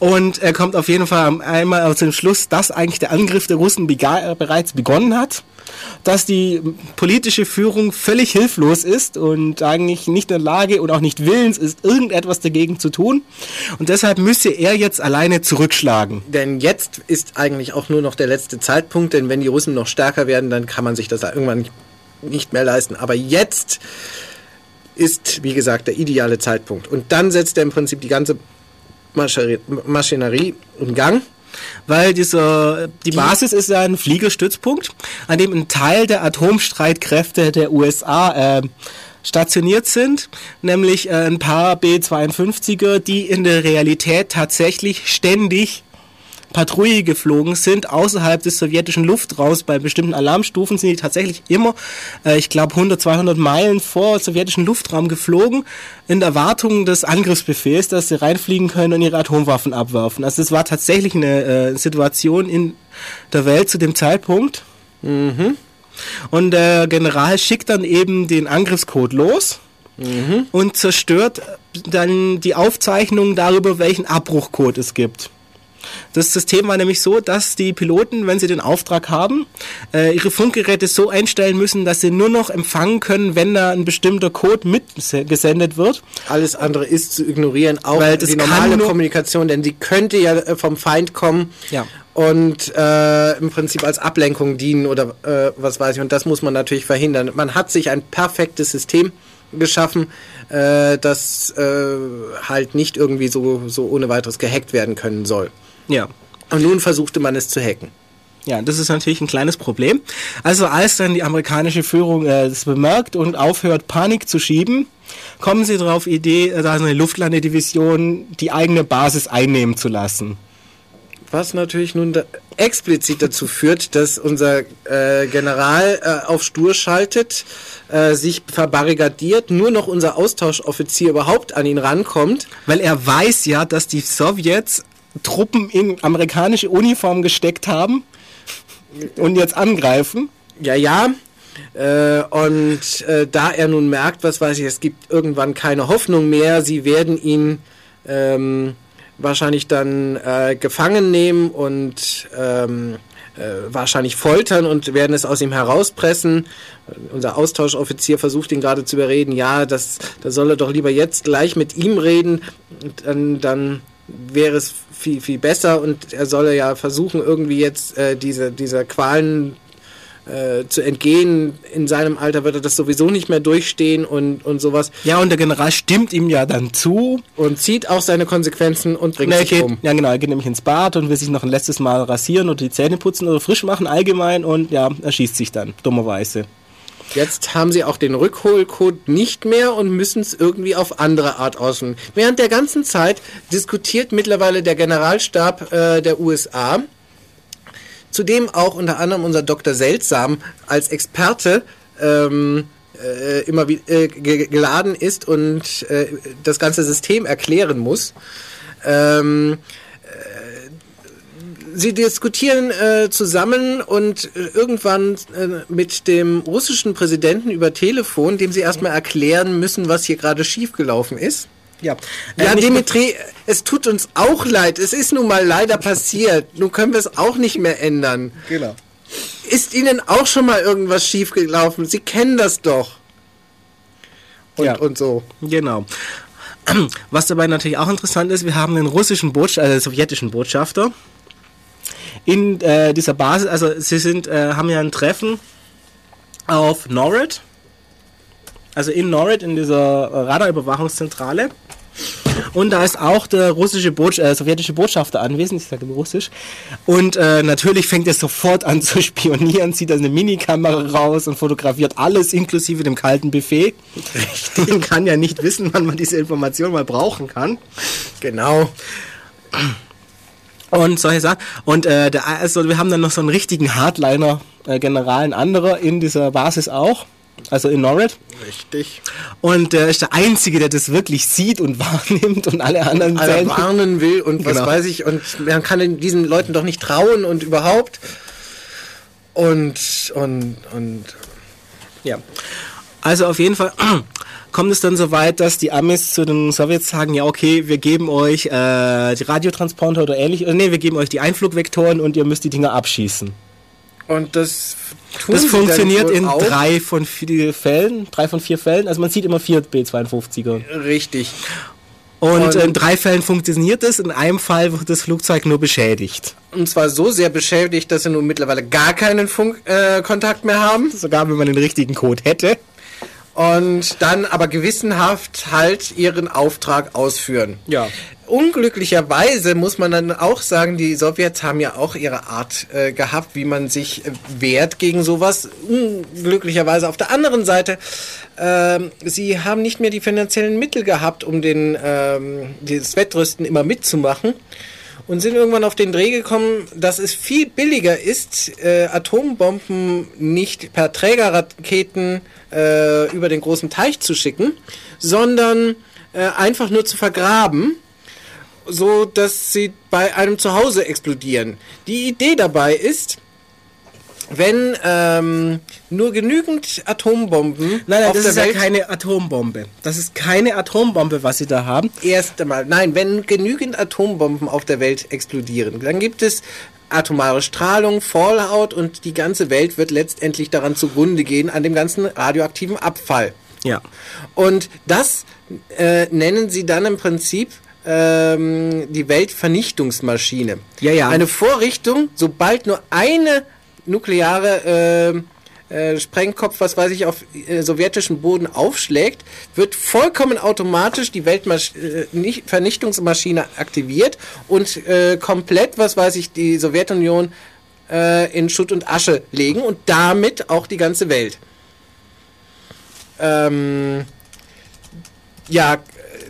Und er kommt auf jeden Fall einmal zu dem Schluss, dass eigentlich der Angriff der Russen bereits begonnen hat. Dass die politische Führung völlig hilflos ist und eigentlich nicht in der Lage und auch nicht willens ist, irgendetwas dagegen zu tun. Und deshalb müsse er jetzt alleine zurückschlagen.
Denn jetzt ist eigentlich auch nur noch der letzte Zeitpunkt, denn wenn die Russen noch stärker werden, dann kann man sich das irgendwann nicht, mehr leisten. Aber jetzt ist, wie gesagt, der ideale Zeitpunkt. Und dann setzt er im Prinzip die ganze Maschinerie in Gang.
Weil dieser, die Basis ist ja ein Fliegerstützpunkt, an dem ein Teil der Atomstreitkräfte der USA äh, stationiert sind, nämlich äh, ein paar B-52er, die in der Realität tatsächlich ständig Patrouille geflogen sind, außerhalb des sowjetischen Luftraums. Bei bestimmten Alarmstufen sind die tatsächlich immer, äh, ich glaube, 100, 200 Meilen vor sowjetischen Luftraum geflogen, in Erwartung des Angriffsbefehls, dass sie reinfliegen können und ihre Atomwaffen abwerfen. Also es war tatsächlich eine äh, Situation in der Welt zu dem Zeitpunkt. Und der General schickt dann eben den Angriffscode los und zerstört dann die Aufzeichnung darüber, welchen Abbruchcode es gibt. Das System war nämlich so, dass die Piloten, wenn sie den Auftrag haben, äh, ihre Funkgeräte so einstellen müssen, dass sie nur noch empfangen können, wenn da ein bestimmter Code mitgesendet wird.
Alles andere ist zu ignorieren, auch
Weil das
die normale Kommunikation, denn die könnte ja äh, vom Feind kommen
Ja.
und äh, im Prinzip als Ablenkung dienen oder äh, was weiß ich. Und das muss man natürlich verhindern. Man hat sich ein perfektes System geschaffen, äh, das äh, halt nicht irgendwie so, so ohne weiteres gehackt werden können soll.
Ja.
Und nun versuchte man es zu hacken.
Ja, das ist natürlich ein kleines Problem. Also als dann die amerikanische Führung äh, das bemerkt und aufhört, Panik zu schieben, kommen sie darauf Idee, äh, da eine Luftlandedivision die eigene Basis einnehmen zu lassen.
Was natürlich nun da explizit dazu führt, dass unser äh, General äh, auf Stur schaltet, äh, sich verbarrikadiert, nur noch unser Austauschoffizier überhaupt an ihn rankommt.
Weil er weiß ja, dass die Sowjets Truppen in amerikanische Uniform gesteckt haben und jetzt angreifen.
Ja, ja. Äh, und äh, da er nun merkt, was weiß ich, es gibt irgendwann keine Hoffnung mehr, sie werden ihn ähm, wahrscheinlich dann äh, gefangen nehmen und ähm, äh, wahrscheinlich foltern und werden es aus ihm herauspressen. Unser Austauschoffizier versucht ihn gerade zu überreden, ja, das, da soll er doch lieber jetzt gleich mit ihm reden, und dann, dann wäre es viel, viel besser und er solle ja versuchen, irgendwie jetzt äh, diese, dieser Qualen äh, zu entgehen. In seinem Alter wird er das sowieso nicht mehr durchstehen und, und sowas.
Ja, und der General stimmt ihm ja dann zu.
Und zieht auch seine Konsequenzen und bringt
Er
sich
geht,
um.
ja genau, er geht nämlich ins Bad und will sich noch ein letztes Mal rasieren oder die Zähne putzen oder frisch machen allgemein und ja, er schießt sich dann, dummerweise.
Jetzt haben sie auch den Rückholcode nicht mehr und müssen es irgendwie auf andere Art ausführen. Während der ganzen Zeit diskutiert mittlerweile der Generalstab äh, der USA, zu dem auch unter anderem unser Dr. Seltsam als Experte ähm, äh, immer wie, äh, ge- geladen ist und äh, das ganze System erklären muss. Ähm, sie diskutieren äh, zusammen und äh, irgendwann äh, mit dem russischen Präsidenten über Telefon, dem sie erstmal erklären müssen, was hier gerade schiefgelaufen ist.
Ja,
Ja,
äh, nicht-
Dimitri, es tut uns auch leid. Es ist nun mal leider passiert. Nun können wir es auch nicht mehr ändern.
Genau.
Ist Ihnen auch schon mal irgendwas schiefgelaufen? Sie kennen das doch. Und,
Ja.
und so.
Genau. Was dabei natürlich auch interessant ist, wir haben den russischen Botschafter, äh, sowjetischen Botschafter in äh, dieser Basis, also sie sind, äh, haben ja ein Treffen auf Norrid, also in Norrid in dieser Radarüberwachungszentrale. Und da ist auch der russische Botsch äh, sowjetische Botschafter anwesend, ich sage immer russisch. Und äh, natürlich fängt er sofort an zu spionieren, zieht eine Minikamera raus und fotografiert alles inklusive dem kalten Buffet. Man kann ja nicht wissen, wann man diese Information mal brauchen kann.
Genau.
Und solche Sachen. Und äh, der, also wir haben dann noch so einen richtigen Hardliner, äh, General, ein anderer in dieser Basis auch. Also in Norrid.
Richtig.
Und der ist der Einzige, der das wirklich sieht und wahrnimmt und alle anderen
Alle
zählen-
warnen will und was
Genau.
weiß ich. Und man kann diesen Leuten doch nicht trauen und überhaupt. Und, und, und
Ja. Also auf jeden Fall kommt es dann so weit, dass die Amis zu den Sowjets sagen, ja okay, wir geben euch äh, die Radiotransponder oder ähnlich, oder nee, wir geben euch die Einflugvektoren und ihr müsst die Dinger abschießen.
Und das tun
Das funktioniert in
auch.
drei von vier Fällen, drei von vier Fällen. Also man sieht immer vier B-52er.
Richtig.
Und,
Und-
in drei Fällen funktioniert es, in einem Fall wird das Flugzeug nur beschädigt.
Und zwar so sehr beschäftigt, dass sie nun mittlerweile gar keinen Funkkontakt äh, Kontakt mehr haben.
Sogar wenn man den richtigen Code hätte.
Und dann aber gewissenhaft halt ihren Auftrag ausführen.
Ja.
Unglücklicherweise muss man dann auch sagen, die Sowjets haben ja auch ihre Art äh, gehabt, wie man sich äh, wehrt gegen sowas. Unglücklicherweise auf der anderen Seite, ähm, sie haben nicht mehr die finanziellen Mittel gehabt, um den, ähm, dieses Wettrüsten immer mitzumachen. Und sind irgendwann auf den Dreh gekommen, dass es viel billiger ist, äh, Atombomben nicht per Trägerraketen äh, über den großen Teich zu schicken, sondern äh, einfach nur zu vergraben so dass sie bei einem Zuhause explodieren. Die Idee dabei ist, wenn ähm, nur genügend Atombomben
Nein, nein,
auf
das
der
ist ja
Welt
keine Atombombe. Das ist keine Atombombe, was sie da haben.
erst einmal, nein, wenn genügend Atombomben auf der Welt explodieren, dann gibt es atomare Strahlung, Fallout und die ganze Welt wird letztendlich daran zugrunde gehen an dem ganzen radioaktiven Abfall.
Ja.
Und das äh, nennen sie dann im Prinzip ähm, die Weltvernichtungsmaschine.
Ja, ja.
Eine Vorrichtung, sobald nur eine nukleare äh, äh, Sprengkopf, was weiß ich, auf äh, sowjetischem Boden aufschlägt, wird vollkommen automatisch die Weltvernichtungsmaschine aktiviert und äh, komplett, was weiß ich, die Sowjetunion äh, in Schutt und Asche legen und damit auch die ganze Welt. Ähm, ja,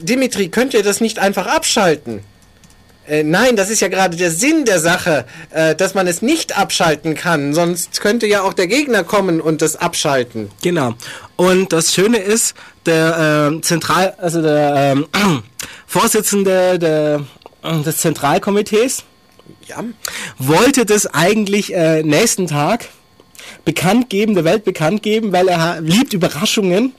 Dimitri, könnt ihr das nicht einfach abschalten? Äh, nein, das ist ja gerade der Sinn der Sache, äh, dass man es nicht abschalten kann. Sonst könnte ja auch der Gegner kommen und das abschalten.
Genau. Und das Schöne ist, der ähm, Zentral, also der ähm, Vorsitzende der, äh, des Zentralkomitees
Ja.
wollte das eigentlich äh, nächsten Tag bekannt geben, der Welt bekannt geben, weil er liebt Überraschungen.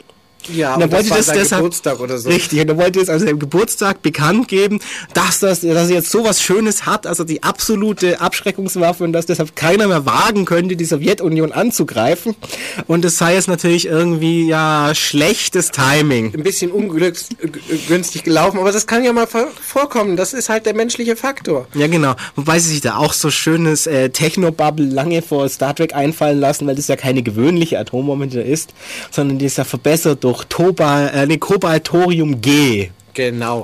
Ja,
Und
und
er
das
wollte das
sein
deshalb-
Geburtstag oder so.
Richtig, und er wollte es also am Geburtstag bekannt geben, dass das, dass er jetzt sowas Schönes hat, also die absolute Abschreckungswaffe und dass deshalb keiner mehr wagen könnte, die Sowjetunion anzugreifen. Und das sei jetzt natürlich irgendwie ja schlechtes Timing.
Ein bisschen ungünstig gelaufen, aber das kann ja mal vor- vorkommen. Das ist halt der menschliche Faktor.
Ja, genau. Wobei sie sich da auch so schönes äh, Technobubble lange vor Star Trek einfallen lassen, weil das ja keine gewöhnliche Atombombe ist, sondern die ist ja verbessert durch Toba, äh, nee, Kobaltorium G.
Genau.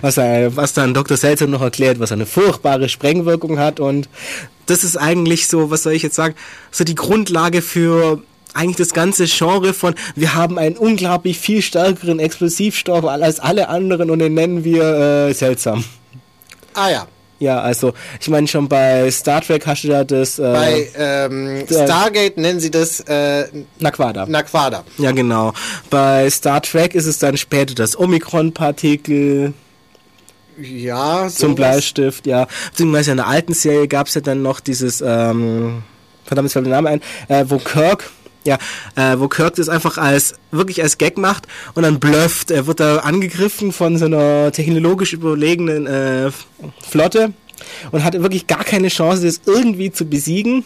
was, er, was dann Dr. Seltzer noch erklärt, was eine furchtbare Sprengwirkung hat und das ist eigentlich so, was soll ich jetzt sagen, so die Grundlage für eigentlich das ganze Genre von, wir haben einen unglaublich viel stärkeren Explosivstoff als alle anderen und den nennen wir äh, seltsam.
Ah ja.
Ja, also ich meine schon bei Star Trek hast du ja das äh,
Bei ähm, Stargate nennen sie das äh,
Naquada.
Naquada.
ja, genau. Bei Star Trek ist es dann später das Omikron-Partikel.
Ja,
zum
sowas.
Bleistift, ja. Beziehungsweise in der alten Serie gab es ja dann noch dieses, ähm, verdammt, jetzt fällt der Name ein, äh, wo Kirk, ja, äh, wo Kirk das einfach als, wirklich als Gag macht und dann blufft. Er wird da angegriffen von so einer technologisch überlegenen äh, Flotte und hat wirklich gar keine Chance, das irgendwie zu besiegen.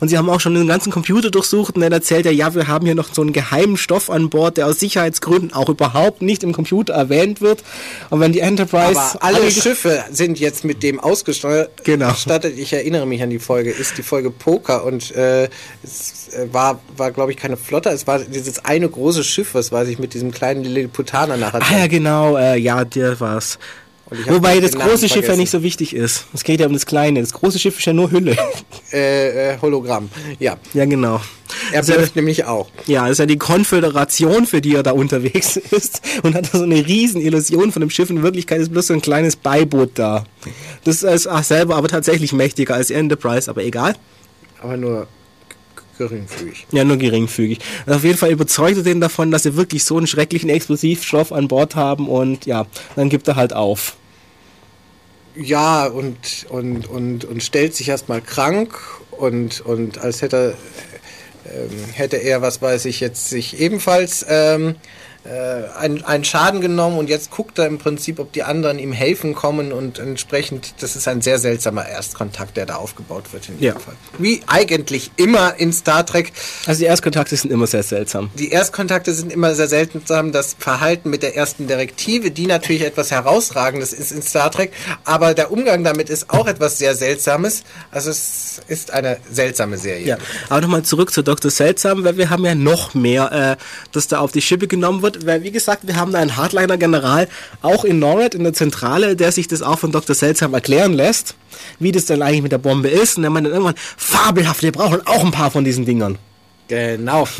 Und sie haben auch schon den ganzen Computer durchsucht und dann erzählt er, ja, wir haben hier noch so einen geheimen Stoff an Bord, der aus Sicherheitsgründen auch überhaupt nicht im Computer erwähnt wird. Und wenn die Enterprise
Aber alle Schiffe sind jetzt mit dem ausgestattet.
Genau.
Ich erinnere mich an die Folge. Ist die Folge Poker und äh, es äh, war, war glaube ich, keine Flotte. Es war dieses eine große Schiff, was weiß ich, mit diesem kleinen Lilliputaner nachher.
Ah ja, genau, äh, ja, der war's. Wobei das
Namen
große Schiff ja
vergessen.
nicht so wichtig ist. Es geht ja um das kleine. Das große Schiff ist ja nur Hülle.
Äh, äh, Hologramm. Ja.
ja, genau.
Er
Das ist ja,
nämlich auch.
ja, das ist ja die Konföderation, für die er da unterwegs ist. Und hat da so eine riesen Illusion von dem Schiff. In Wirklichkeit ist bloß so ein kleines Beiboot da. Das ist ach, selber aber tatsächlich mächtiger als Enterprise, aber egal.
Aber nur geringfügig.
Ja, nur geringfügig. Und auf jeden Fall überzeugt er den davon, dass sie wirklich so einen schrecklichen Explosivstoff an Bord haben und ja, dann gibt er halt auf.
Ja, und, und, und, und stellt sich erstmal krank und, und als hätte, ähm, hätte er, was weiß ich jetzt, sich ebenfalls ähm, äh, einen, einen Schaden genommen und jetzt guckt er im Prinzip, ob die anderen ihm helfen kommen und entsprechend, das ist ein sehr seltsamer Erstkontakt, der da aufgebaut wird in
Ja.
jedem Fall. Wie eigentlich immer in Star Trek,
Also die Erstkontakte sind immer sehr seltsam.
die Erstkontakte sind immer sehr seltsam. Das Verhalten mit der ersten Direktive, die natürlich etwas Herausragendes ist in Star Trek, aber der Umgang damit ist auch etwas sehr Seltsames. Also es ist eine seltsame Serie.
Ja, aber nochmal zurück zu Dr. Seltsam, weil wir haben ja noch mehr, äh, das da auf die Schippe genommen wird, weil wie gesagt, wir haben da einen Hardliner-General, auch in Norred, in der Zentrale, der sich das auch von Dr. Seltsam erklären lässt, wie das dann eigentlich mit der Bombe ist und der meint dann irgendwann, fabelhaft, wir brauchen auch ein paar von diesen Dingern.
Genau.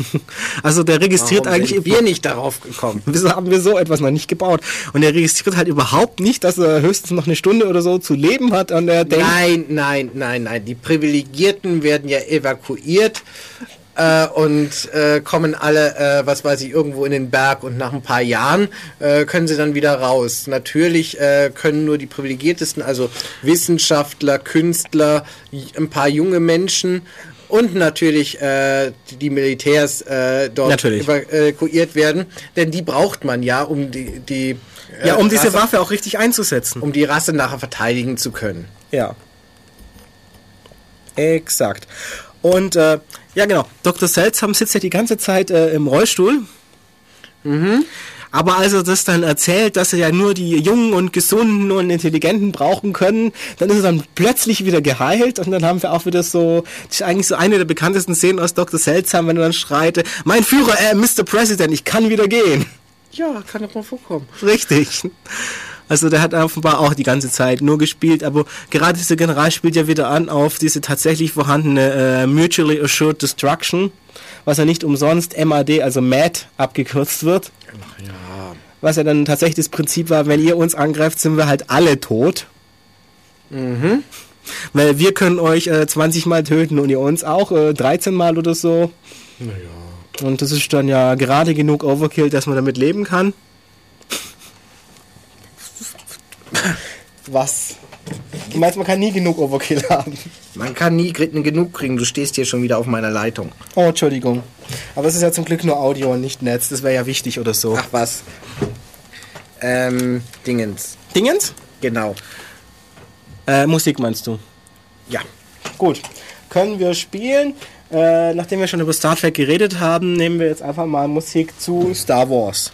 Also der registriert
Warum
eigentlich
sind wir nicht darauf gekommen?
Wieso haben wir so etwas noch nicht gebaut? Und er registriert halt überhaupt nicht, dass er höchstens noch eine Stunde oder so zu leben hat und er denkt,
Nein, nein, nein, nein. Die Privilegierten werden ja evakuiert äh, und äh, kommen alle, äh, was weiß ich, irgendwo in den Berg und nach ein paar Jahren äh, können sie dann wieder raus. Natürlich äh, können nur die Privilegiertesten, also Wissenschaftler, Künstler, ein paar junge Menschen und natürlich äh, die- Militärs äh, dort
Natürlich.
evakuiert werden, denn die braucht man ja, um die, die äh,
ja, um diese
Rasse,
Waffe auch richtig einzusetzen.
um die Rasse nachher verteidigen zu können.
Ja. Exakt. Und äh, ja, genau. Dr. Seltsam sitzt ja die ganze Zeit äh, im Rollstuhl. Aber als er das dann erzählt, dass er ja nur die Jungen und Gesunden und Intelligenten brauchen können, dann ist er dann plötzlich wieder geheilt und dann haben wir auch wieder so, das ist eigentlich so eine der bekanntesten Szenen aus Dr. Seltsam, wenn er dann schreit, mein Führer, äh, Mr. President, ich kann wieder gehen.
Ja, kann doch mal vorkommen.
Richtig. Also der hat offenbar auch die ganze Zeit nur gespielt, aber gerade dieser General spielt ja wieder an auf diese tatsächlich vorhandene äh, Mutually Assured Destruction, was ja nicht umsonst MAD, also MAD, abgekürzt wird. Was ja dann tatsächlich das Prinzip war, wenn ihr uns angreift, sind wir halt alle tot. Weil wir können euch äh, 20 Mal töten und ihr uns auch äh, 13 Mal oder so. Und das ist dann ja gerade genug Overkill, dass man damit leben kann. Was? Du meinst, man kann nie genug Overkill haben?
Man kann nie genug kriegen. Du stehst hier schon wieder auf meiner Leitung.
Oh, Entschuldigung. Aber es ist ja zum Glück nur Audio und nicht Netz. Das wäre ja wichtig oder so.
Ach was. Ähm, Dingens.
Dingens?
Genau.
Äh, Musik meinst du?
Ja.
Gut. Können wir spielen? Äh, nachdem wir schon über Star Trek geredet haben, nehmen wir jetzt einfach mal Musik zu Star Wars.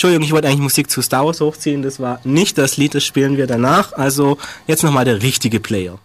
Entschuldigung, ich wollte eigentlich Musik zu Star Wars hochziehen. Das war nicht das Lied, das spielen wir danach. Also jetzt nochmal der richtige Player.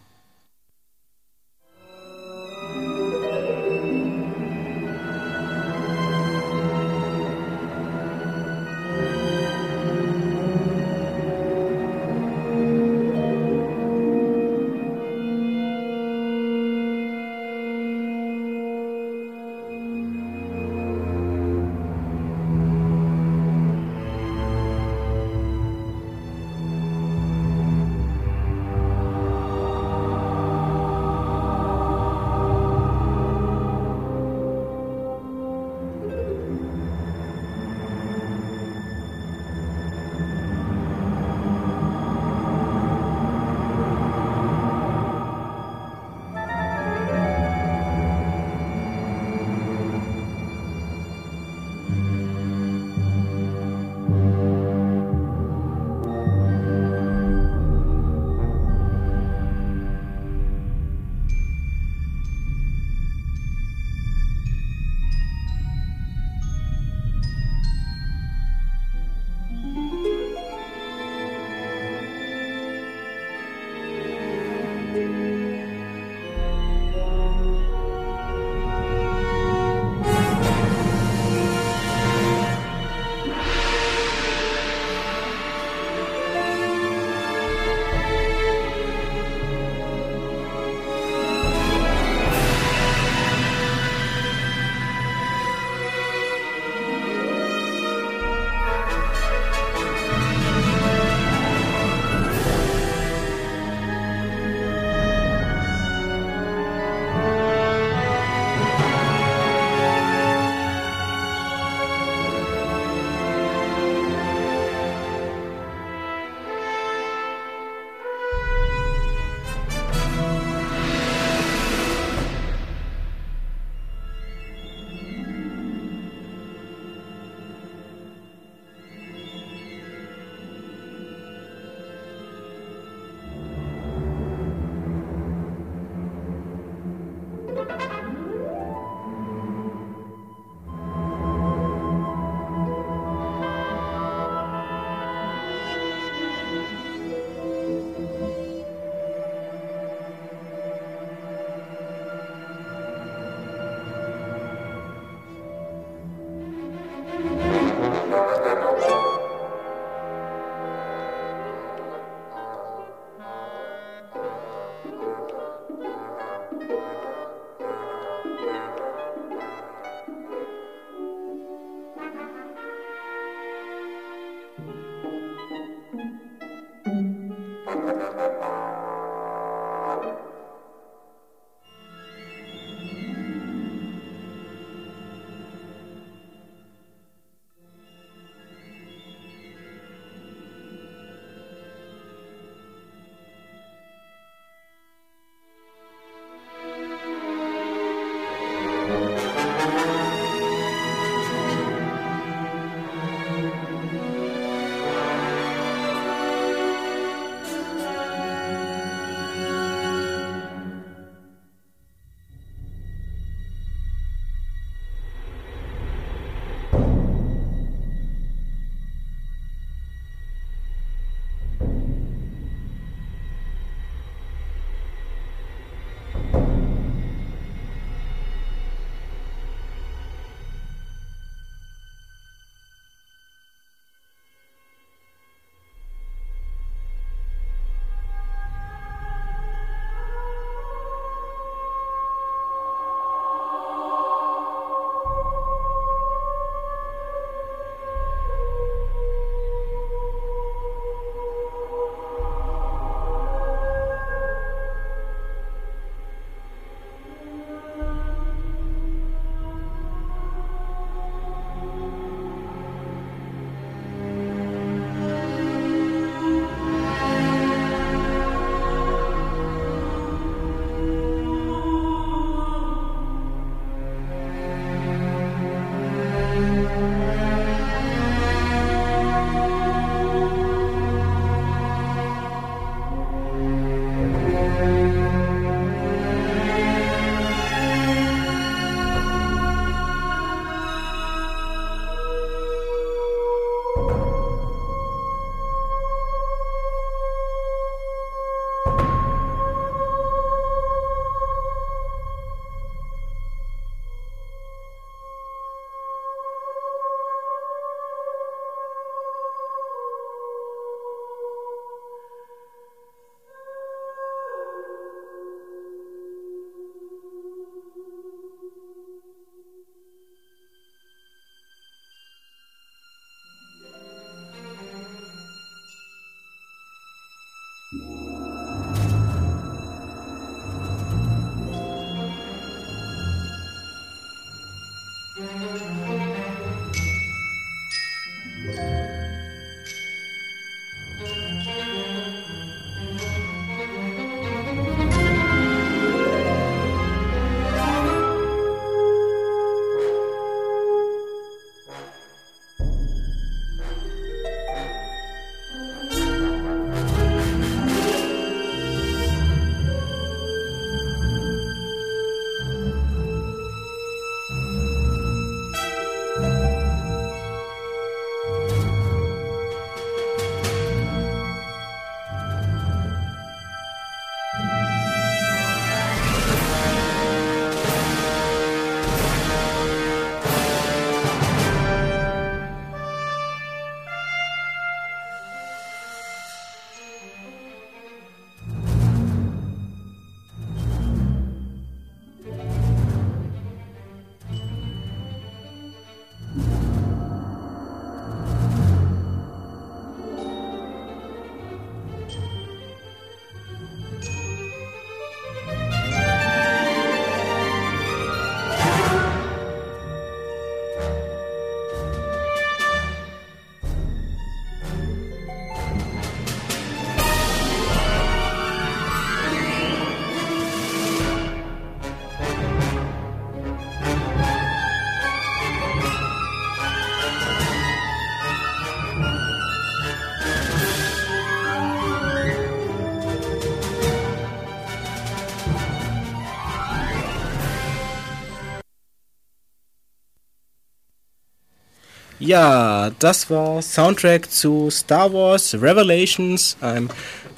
Ja, das war Soundtrack zu Star Wars Revelations, einem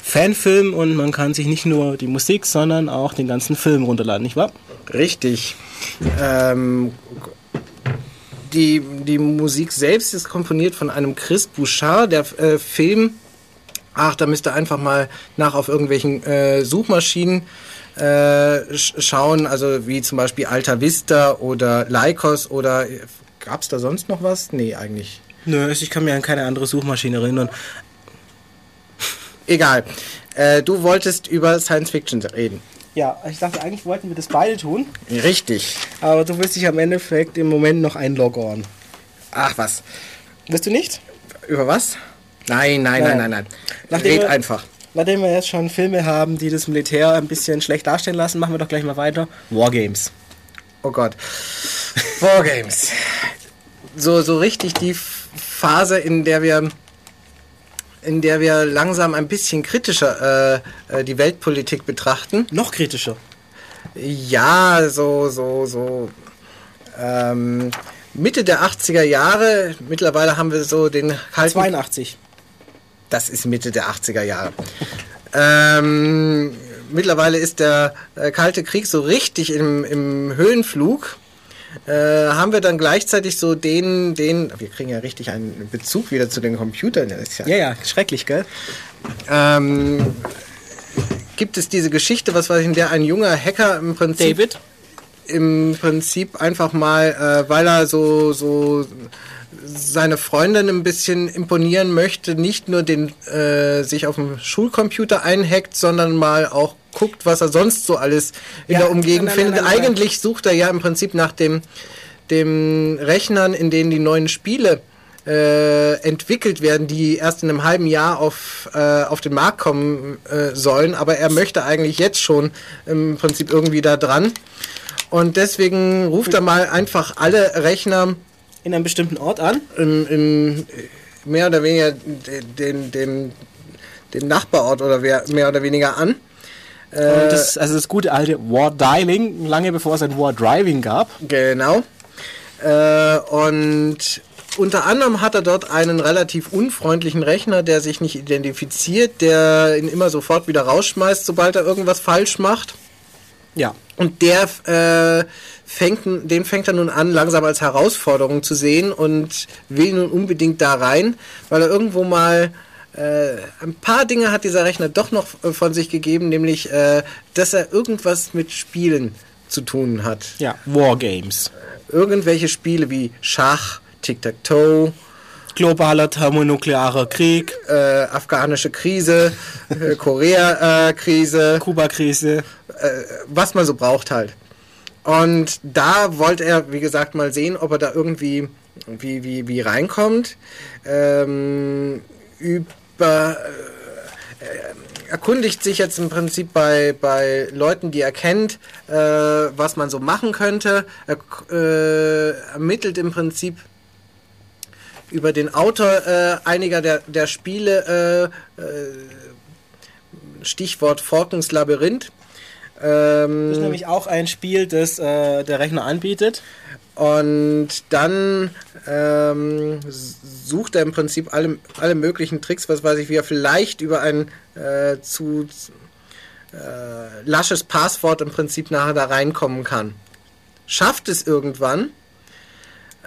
Fanfilm und man kann sich nicht nur die Musik, sondern auch den ganzen Film runterladen, nicht wahr?
Richtig. Ähm, die, die Musik selbst ist komponiert von einem Chris Bouchard. Der äh, Film, ach, da müsst ihr einfach mal nach auf irgendwelchen äh, Suchmaschinen äh, sch schauen, also wie zum Beispiel Alta Vista oder Lycos oder gab es da sonst noch was? Nee, eigentlich.
Nö, ich kann mir an keine andere Suchmaschine erinnern.
Egal. Äh, du wolltest über Science Fiction reden.
Ja, ich dachte, eigentlich wollten wir das beide tun,
Richtig.
aber du willst dich am Endeffekt im Moment noch einloggen.
Ach was.
Willst du nicht?
Über was? Nein, nein, nein, nein, nein.
Nachdem
Red
wir-
einfach.
Nachdem wir jetzt schon Filme haben, die das Militär ein bisschen schlecht darstellen lassen, machen wir doch gleich mal weiter. Wargames.
Oh Gott. Wargames. So, so richtig die Phase, in der wir in der wir langsam ein bisschen kritischer äh, äh, die Weltpolitik betrachten.
Noch kritischer.
Ja, so, so, so. Ähm, Mitte der 80er Jahre, mittlerweile haben wir so den kalten
82.
Das ist Mitte der 80er Jahre. ähm, mittlerweile ist der äh, Kalte Krieg so richtig im, im Höhenflug. Äh, haben wir dann gleichzeitig so den, den, wir kriegen ja richtig einen Bezug wieder zu den Computern. Ja,
Ja, ja, schrecklich, gell?
ähm, gibt es diese Geschichte, was weiß ich, in der ein junger Hacker im Prinzip
David?
im Prinzip einfach mal, äh, weil er so, so seine Freundin ein bisschen imponieren möchte, nicht nur den, äh, sich auf dem Schulcomputer einhackt, sondern mal auch guckt, was er sonst so alles in
Ja,
der Umgebung
nein, nein,
findet.
nein.
Eigentlich sucht er ja im Prinzip nach dem, dem Rechnern, in denen die neuen Spiele äh, entwickelt werden, die erst in einem halben Jahr auf, äh, auf den Markt kommen äh, sollen. Aber er möchte eigentlich jetzt schon im Prinzip irgendwie da dran. Und deswegen ruft er mal einfach alle Rechner
In einem bestimmten Ort an.
im, im mehr oder weniger den, den, den, Nachbarort oder mehr oder weniger an.
Und das, also das gute alte War Dialing, lange bevor es ein War Driving gab.
Genau. Äh, und unter anderem hat er dort einen relativ unfreundlichen Rechner, der sich nicht identifiziert, der ihn immer sofort wieder rausschmeißt, sobald er irgendwas falsch macht.
Ja.
Und der äh, fängt, den fängt er nun an, langsam als Herausforderung zu sehen und will nun unbedingt da rein, weil er irgendwo mal äh, ein paar Dinge hat dieser Rechner doch noch äh, von sich gegeben, nämlich, äh, dass er irgendwas mit Spielen zu tun hat.
Ja, Wargames.
Irgendwelche Spiele wie Schach, Tic-Tac-Toe,
Globaler thermonuklearer Krieg,
äh, afghanische Krise, äh, Korea-Krise,
Kuba-Krise.
was man so braucht halt. Und da wollte er, wie gesagt, mal sehen, ob er da irgendwie wie, wie, wie reinkommt. Ähm, über äh, erkundigt sich jetzt im Prinzip bei, bei Leuten, die er kennt, äh, was man so machen könnte. Er äh, ermittelt im Prinzip über den Autor äh, einiger der, der Spiele, äh, äh, Stichwort Falkens Labyrinth. Ähm,
Das ist nämlich auch ein Spiel, das äh, der Rechner anbietet.
und dann ähm, sucht er im Prinzip alle, alle möglichen Tricks, was weiß ich, wie er vielleicht über ein äh, zu äh, lasches Passwort im Prinzip nachher da reinkommen kann. Schafft es irgendwann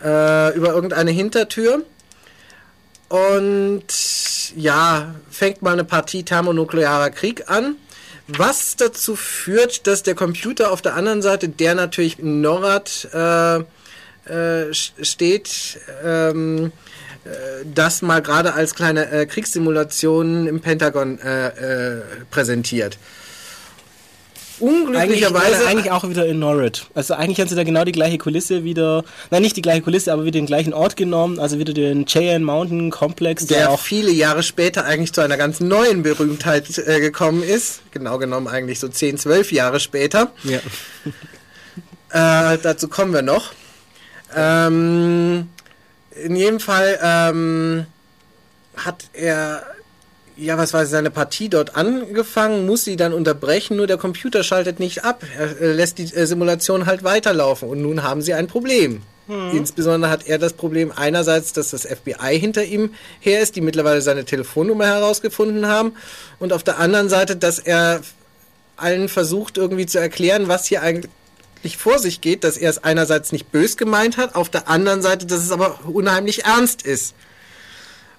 äh, über irgendeine Hintertür und ja, fängt mal eine Partie thermonuklearer Krieg an. Was dazu führt, dass der Computer auf der anderen Seite, der natürlich in NORAD äh, äh, steht, ähm, äh, das mal gerade als kleine äh, Kriegssimulation im Pentagon äh, äh, präsentiert.
Eigentlich,
Unglücklicherweise
äh, eigentlich auch wieder in Norrid. Also eigentlich haben sie da genau die gleiche Kulisse wieder, nein nicht die gleiche Kulisse, aber wieder den gleichen Ort genommen, also wieder den Cheyenne Mountain Komplex, der,
der
auch
viele Jahre später eigentlich zu einer ganz neuen Berühmtheit äh, gekommen ist. Genau genommen eigentlich so 10, 12 Jahre später.
ja.
Äh, dazu kommen wir noch. Ähm, in jedem Fall ähm, hat er, ja, was weiß ich, seine Partie dort angefangen, muss sie dann unterbrechen, nur der Computer schaltet nicht ab. Er äh, lässt die äh, Simulation halt weiterlaufen und nun haben sie ein Problem. Insbesondere hat er das Problem einerseits, dass das FBI hinter ihm her ist, die mittlerweile seine Telefonnummer herausgefunden haben, und auf der anderen Seite, dass er allen versucht irgendwie zu erklären, was hier eigentlich vor sich geht, dass er es einerseits nicht bös gemeint hat, auf der anderen Seite, dass es aber unheimlich ernst ist.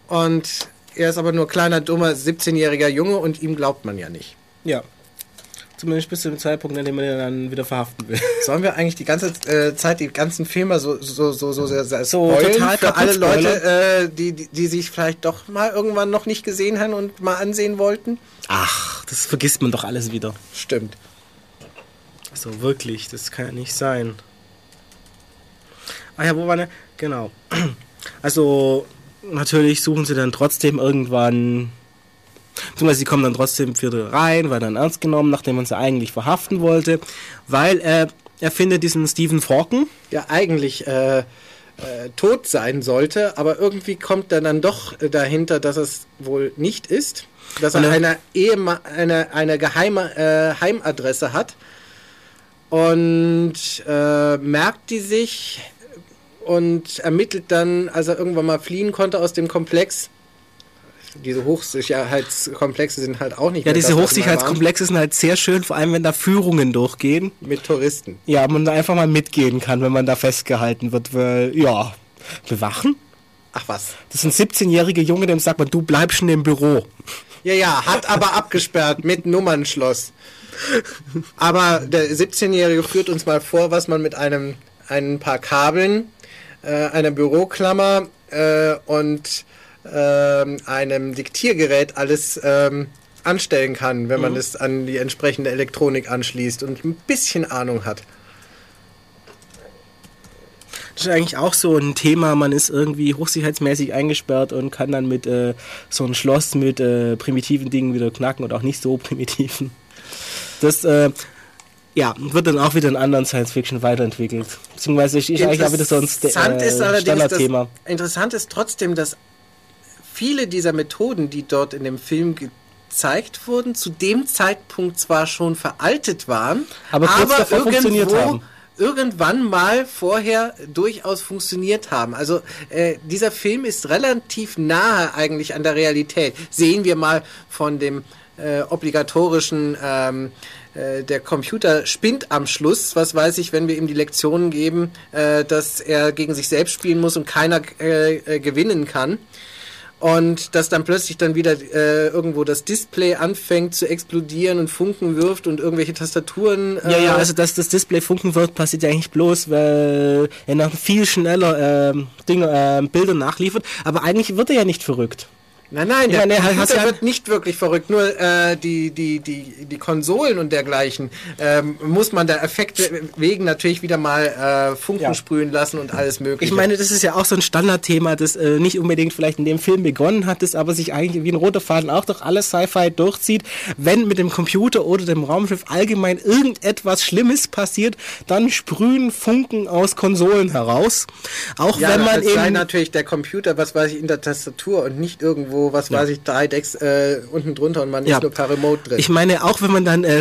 Und er ist aber nur kleiner, dummer, 17-jähriger Junge und ihm glaubt man ja nicht.
ja. Zumindest bis zu dem Zeitpunkt, an dem man ihn dann wieder verhaften will.
Sollen wir eigentlich die ganze äh, Zeit die ganzen Filme so so so so, so, so
So, total
für alle? Leute, äh, die, die die sich vielleicht doch mal irgendwann noch nicht gesehen haben und mal ansehen wollten?
Ach, das vergisst man doch alles wieder.
Stimmt.
So, wirklich, das kann ja nicht sein. Ah ja, wo war ne? Genau. Also, natürlich suchen sie dann trotzdem irgendwann. Beziehungsweise sie kommen dann trotzdem wieder rein, weil dann ernst genommen, nachdem man sie eigentlich verhaften wollte. Weil äh, er findet diesen Stephen Falken.
Ja, eigentlich äh, äh, tot sein sollte, aber irgendwie kommt er dann doch dahinter, dass es wohl nicht ist. Dass er eine, Ehema eine, eine geheime äh, Heimadresse hat und äh, merkt die sich und ermittelt dann, als er irgendwann mal fliehen konnte aus dem Komplex. Diese Hochsicherheitskomplexe sind halt auch nicht
Ja, diese Hochsicherheitskomplexe sind halt sehr schön, vor allem wenn da Führungen durchgehen.
mit Touristen.
Ja, man da einfach mal mitgehen kann, wenn man da festgehalten wird, weil, ja, bewachen?
Ach was.
Das ist ein 17-jähriger Junge, dem sagt man, du bleibst schon im Büro.
Ja, ja, hat aber abgesperrt mit Nummernschloss. Aber der 17-Jährige führt uns mal vor, was man mit einem ein paar Kabeln, einer Büroklammer äh, und ähm, einem Diktiergerät alles ähm, anstellen kann, wenn man es an die entsprechende Elektronik anschließt und ein bisschen Ahnung hat.
Das ist eigentlich auch so ein Thema, man ist irgendwie hochsicherheitsmäßig eingesperrt und kann dann mit äh, so einem Schloss mit äh, primitiven Dingen wieder knacken und auch nicht so primitiven. Das, äh, ja, wird dann auch wieder in anderen Science-Fiction weiterentwickelt. Beziehungsweise ist eigentlich auch wieder so ein St äh, Standardthema.
interessant ist trotzdem, dass viele dieser Methoden, die dort in dem Film gezeigt wurden, zu dem Zeitpunkt zwar schon veraltet waren,
Aber funktioniert haben.
irgendwann mal vorher durchaus funktioniert haben. Also äh, dieser Film ist relativ nahe eigentlich an der Realität. Sehen wir mal von dem äh, obligatorischen ähm, äh, der Computer spinnt am Schluss, was weiß ich, wenn wir ihm die Lektionen geben, äh, dass er gegen sich selbst spielen muss und keiner äh, äh, gewinnen kann. Und dass dann plötzlich dann wieder äh, irgendwo das Display anfängt zu explodieren und Funken wirft und irgendwelche Tastaturen.
Ja, ja, also dass das Display funken wird, passiert ja eigentlich bloß, weil er noch viel schneller ähm, Dinge, ähm, Bilder nachliefert. Aber eigentlich wird er ja nicht verrückt.
Nein, nein,
Ich
der
meine, er
Computer
ja-
wird nicht wirklich verrückt. Nur äh, die, die, die, die Konsolen und dergleichen ähm, muss man der Effekte wegen natürlich wieder mal äh, Funken
Ja.
sprühen lassen und alles mögliche.
Ich meine, das ist ja auch so ein Standardthema, das äh, nicht unbedingt vielleicht in dem Film begonnen hat, das aber sich eigentlich wie ein roter Faden auch durch alles Sci-Fi durchzieht. Wenn mit dem Computer oder dem Raumschiff allgemein irgendetwas Schlimmes passiert, dann sprühen Funken aus Konsolen heraus. Auch
ja,
wenn man eben...
natürlich der Computer, was weiß ich, in der Tastatur und nicht irgendwo, was weiß ich, drei Decks äh, unten drunter und man
Ja.
ist nur per Remote drin.
Ich meine, auch wenn man dann äh,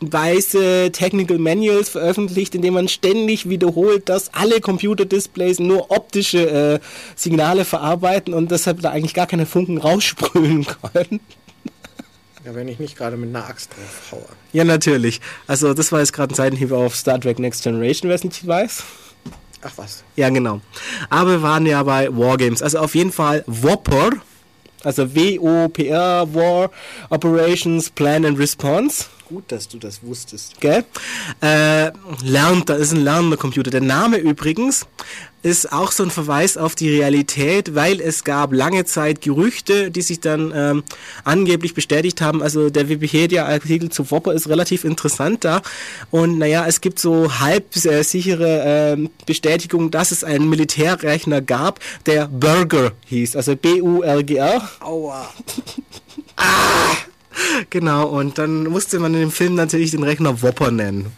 regalweise Technical Manuals veröffentlicht, in dem man ständig wiederholt, dass alle Computerdisplays nur optische äh, Signale verarbeiten und deshalb da eigentlich gar keine Funken raussprühen können.
ja, wenn ich nicht gerade mit einer Axt drauf haue.
Ja, natürlich. Also das war jetzt gerade ein Seitenhieb auf Star Trek Next Generation, wer es nicht weiß.
Ach was.
Ja, genau. Aber wir waren ja bei Wargames. Also auf jeden Fall Whopper, also W-O-P-R, War Operations Plan and Response.
Gut, dass du das wusstest.
Gell? Äh, lernt, da ist ein lernender Computer. Der Name übrigens ist auch so ein Verweis auf die Realität, weil es gab lange Zeit Gerüchte, die sich dann ähm, angeblich bestätigt haben. Also der Wikipedia-Artikel zu Whopper ist relativ interessant da. Und naja, es gibt so halb äh, sichere ähm, Bestätigung, dass es einen Militärrechner gab, der Burger hieß. Also B-U-R-G-R.
Aua.
Genau, und dann musste man in dem Film natürlich den Rechner Whopper nennen.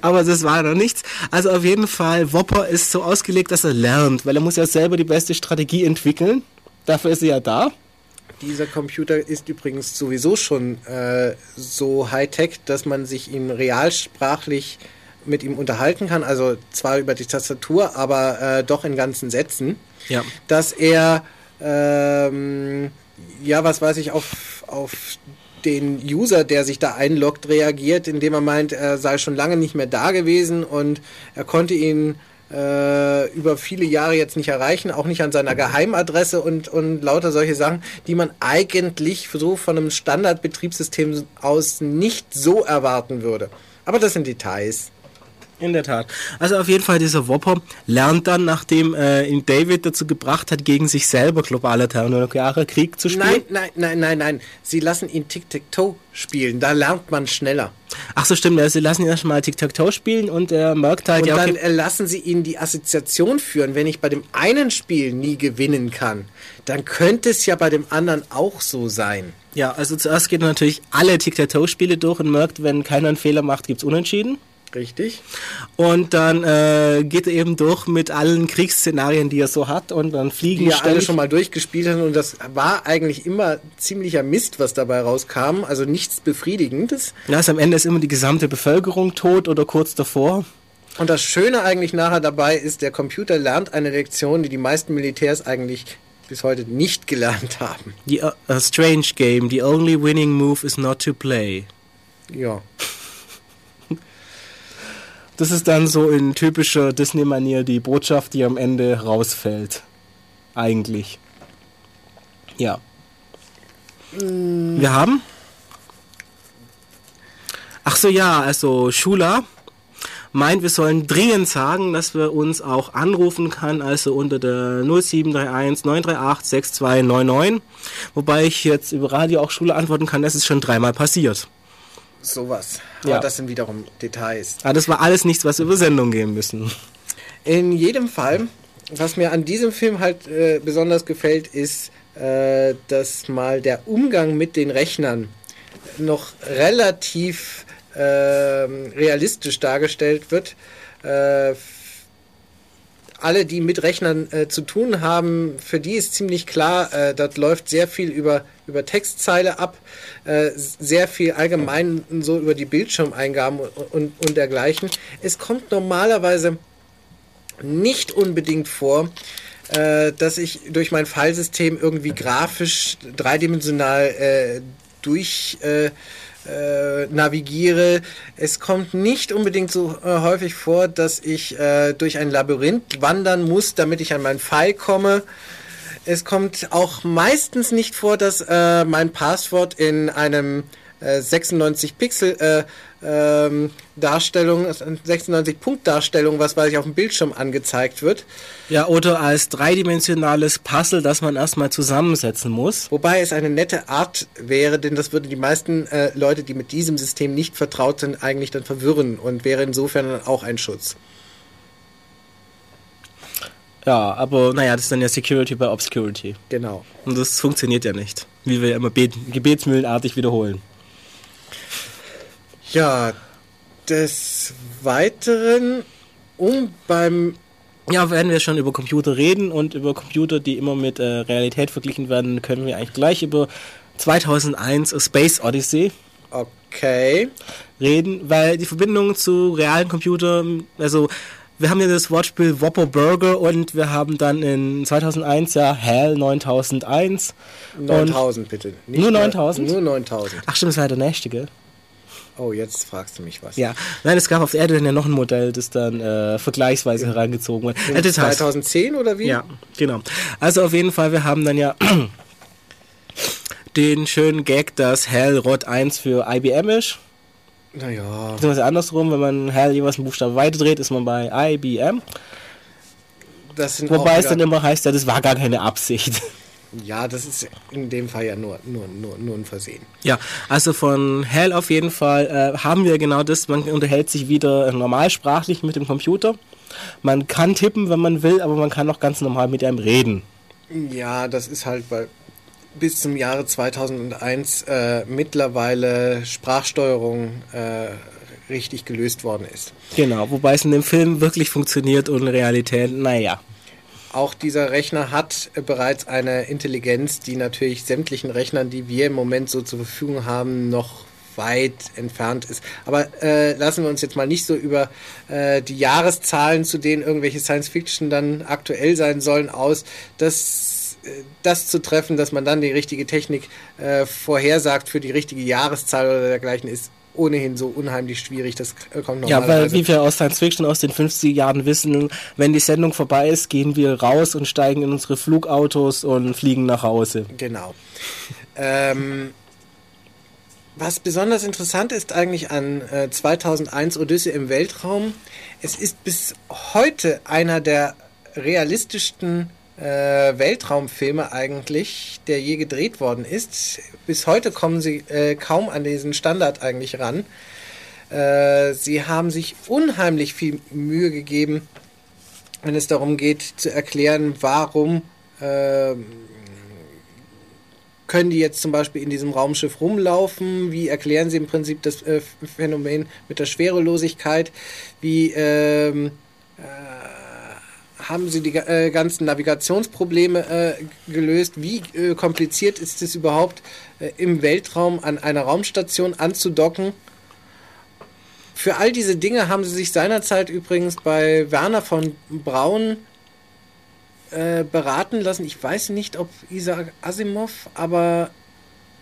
Aber das war noch nichts. Also auf jeden Fall, Whopper ist so ausgelegt, dass er lernt, weil er muss ja selber die beste Strategie entwickeln. Dafür ist er ja da.
Dieser Computer ist übrigens sowieso schon äh, so high-tech, dass man sich ihn realsprachlich mit ihm unterhalten kann. Also zwar über die Tastatur, aber äh, doch in ganzen Sätzen.
Ja.
Dass er, ähm, ja, was weiß ich, auf, auf den User, der sich da einloggt, reagiert, indem er meint, er sei schon lange nicht mehr da gewesen und er konnte ihn äh, über viele Jahre jetzt nicht erreichen, auch nicht an seiner Geheimadresse und, und lauter solche Sachen, die man eigentlich so von einem Standardbetriebssystem aus nicht so erwarten würde. Aber das sind Details.
In der Tat. Also auf jeden Fall dieser Whopper lernt dann, nachdem äh, ihn David dazu gebracht hat, gegen sich selber globaler thermonuklearer Krieg zu spielen.
Nein, nein, nein, nein, nein. Sie lassen ihn Tic-Tac-Toe spielen. Da lernt man schneller.
Ach so, stimmt. Also sie lassen ihn erstmal Tic-Tac-Toe spielen und er merkt halt,
Und
ja,
dann
okay,
äh, lassen sie ihn die Assoziation führen, wenn ich bei dem einen Spiel nie gewinnen kann, dann könnte es ja bei dem anderen auch so sein.
ja, also zuerst geht natürlich alle Tic-Tac-Toe-Spiele durch und merkt, wenn keiner einen Fehler macht, gibt's Unentschieden.
Richtig?
Und dann äh, geht er eben durch mit allen Kriegsszenarien, die er so hat und dann fliegen
Die ja alle schon mal durchgespielt haben und das war eigentlich immer ziemlicher Mist, was dabei rauskam, also nichts Befriedigendes.
Ja, also am Ende ist immer die gesamte Bevölkerung tot oder kurz davor.
Und das Schöne eigentlich nachher dabei ist, der Computer lernt eine Lektion, die die meisten Militärs eigentlich bis heute nicht gelernt haben.
Die uh, a strange game. The only winning move is not to play.
Ja.
Das ist dann so in typischer Disney-Manier die Botschaft, die am Ende rausfällt. Eigentlich. Ja. Wir haben. Ach so, ja, also Schula meint, wir sollen dringend sagen, dass wir uns auch anrufen kann, also unter der 0731 938 6299. Wobei ich jetzt über Radio auch Schule antworten kann, das ist schon dreimal passiert.
Sowas.
Ja.
Aber das sind wiederum Details.
Aber das war alles nichts, was wir über Sendung gehen müssen.
In jedem Fall, was mir an diesem Film halt äh, besonders gefällt, ist, äh, dass mal der Umgang mit den Rechnern noch relativ ähm, realistisch dargestellt wird. Äh, alle, die mit Rechnern äh, zu tun haben, für die ist ziemlich klar, äh, das läuft sehr viel über, über Textzeile ab, äh, sehr viel allgemein so über die Bildschirmeingaben und, und, und dergleichen. Es kommt normalerweise nicht unbedingt vor, äh, dass ich durch mein Fallsystem irgendwie grafisch dreidimensional äh, durch äh, äh, navigiere. Es kommt nicht unbedingt so äh, häufig vor, dass ich äh, durch ein Labyrinth wandern muss, damit ich an meinen Pfeil komme. Es kommt auch meistens nicht vor, dass äh, mein Passwort in einem äh, 96 Pixel äh, ähm, Darstellung, 96 Punkt Darstellung, was weiß ich, auf dem Bildschirm angezeigt wird.
Ja, oder als dreidimensionales Puzzle, das man erstmal zusammensetzen muss.
Wobei es eine nette Art wäre, denn das würde die meisten äh, Leute, die mit diesem System nicht vertraut sind, eigentlich dann verwirren und wäre insofern dann auch ein Schutz.
Ja, aber naja, das ist dann ja Security by Obscurity.
Genau.
Und das funktioniert ja nicht. Wie wir ja immer bet- gebetsmühlenartig wiederholen.
Ja, des Weiteren, um beim
Ja, wenn wir schon über Computer reden und über Computer, die immer mit äh, Realität verglichen werden, können wir eigentlich gleich über 2001 A Space Odyssey
Okay.
reden, weil die Verbindung zu realen Computern, also wir haben ja das Wortspiel Whopper Burger und wir haben dann in 2001 ja HAL 9001. Und,
9000 bitte. Nicht
Nur
mal-
9000?
Nur 9000.
ach stimmt, das war der nächste, gell?
Oh, jetzt fragst du mich was.
Ja, nein, es gab auf der Erde dann ja noch ein Modell, das dann äh, vergleichsweise herangezogen wurde. Äh,
In
Details.
2010 oder wie?
Ja, genau. Also auf jeden Fall, wir haben dann ja den schönen Gag, dass HAL Rot 1 für IBM ist.
Naja.
Beziehungsweise andersrum, wenn man HAL jeweils einen Buchstaben weiterdreht, ist man bei IBM. Wobei es dann immer heißt, ja, das war gar keine Absicht.
Ja, das ist in dem Fall ja nur, nur, nur, nur ein Versehen.
Ja, also von HAL auf jeden Fall äh, haben wir genau das, man unterhält sich wieder normalsprachlich mit dem Computer. Man kann tippen, wenn man will, aber man kann auch ganz normal mit einem reden.
Ja, das ist halt bei bis zum Jahre 2001 äh, mittlerweile Sprachsteuerung äh, richtig gelöst worden ist.
Genau, wobei es in dem Film wirklich funktioniert und in Realität, naja.
Auch dieser Rechner hat äh, bereits eine Intelligenz, die natürlich sämtlichen Rechnern, die wir im Moment so zur Verfügung haben, noch weit entfernt ist. Aber äh, lassen wir uns jetzt mal nicht so über äh, die Jahreszahlen, zu denen irgendwelche Science Fiction dann aktuell sein sollen, aus. Das, äh, das zu treffen, dass man dann die richtige Technik äh, vorhersagt für die richtige Jahreszahl oder dergleichen, ist ohnehin so unheimlich schwierig. Das äh, kommt
Ja, weil wie wir aus Science Fiction aus den 50 Jahren wissen, wenn die Sendung vorbei ist, gehen wir raus und steigen in unsere Flugautos und fliegen nach Hause.
Genau. ähm, was besonders interessant ist eigentlich an äh, 2001 Odyssee im Weltraum, es ist bis heute einer der realistischsten äh, Weltraumfilme eigentlich, der je gedreht worden ist. Bis heute kommen sie äh, kaum an diesen Standard eigentlich ran. Äh, sie haben sich unheimlich viel Mühe gegeben, wenn es darum geht zu erklären, warum ähm, können die jetzt zum Beispiel in diesem Raumschiff rumlaufen? Wie erklären sie im Prinzip das äh, Phänomen mit der Schwerelosigkeit? Wie ähm, äh, haben sie die äh, ganzen Navigationsprobleme äh, gelöst? Wie äh, kompliziert ist es überhaupt, äh, im Weltraum an einer Raumstation anzudocken? Für all diese Dinge haben sie sich seinerzeit übrigens bei Werner von Braun äh, beraten lassen. Ich weiß nicht, ob Isaac Asimov, aber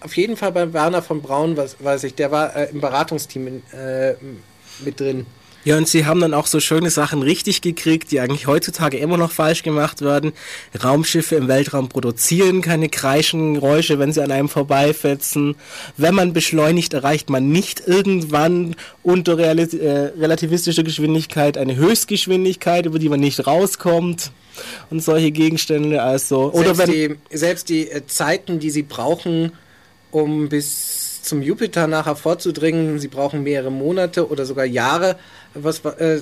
auf jeden Fall bei Werner von Braun, was, weiß ich, der war äh, im Beratungsteam in, mit drin.
Ja, und sie haben dann auch so schöne Sachen richtig gekriegt, die eigentlich heutzutage immer noch falsch gemacht werden. Raumschiffe im Weltraum produzieren keine kreischenden Geräusche, wenn sie an einem vorbeifetzen. Wenn man beschleunigt, erreicht man nicht irgendwann unter reali äh, relativistischer Geschwindigkeit eine Höchstgeschwindigkeit, über die man nicht rauskommt. Und solche Gegenstände, also. Oder
selbst,
wenn.
die, selbst die äh, Zeiten, die sie brauchen, um bis zum Jupiter nachher vorzudringen, sie brauchen mehrere Monate oder sogar Jahre, was äh,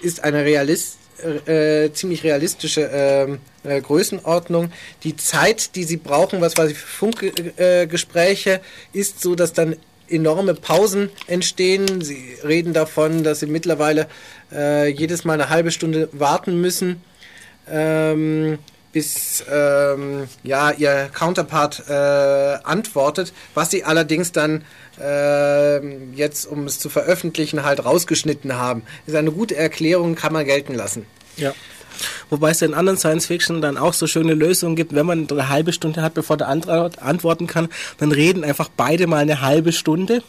ist eine Realist, äh, ziemlich realistische äh, äh, Größenordnung. Die Zeit, die sie brauchen, was weiß ich, für Funkgespräche, ist so, dass dann enorme Pausen entstehen. Sie reden davon, dass sie mittlerweile äh, jedes Mal eine halbe Stunde warten müssen. Ähm, bis ähm, ja ihr Counterpart äh, antwortet, was sie allerdings dann äh, jetzt, um es zu veröffentlichen, halt rausgeschnitten haben. Ist eine gute Erklärung, kann man gelten lassen.
Ja. Wobei es in anderen Science-Fiction dann auch so schöne Lösungen gibt, wenn man eine halbe Stunde hat, bevor der andere antworten kann, dann reden einfach beide mal eine halbe Stunde,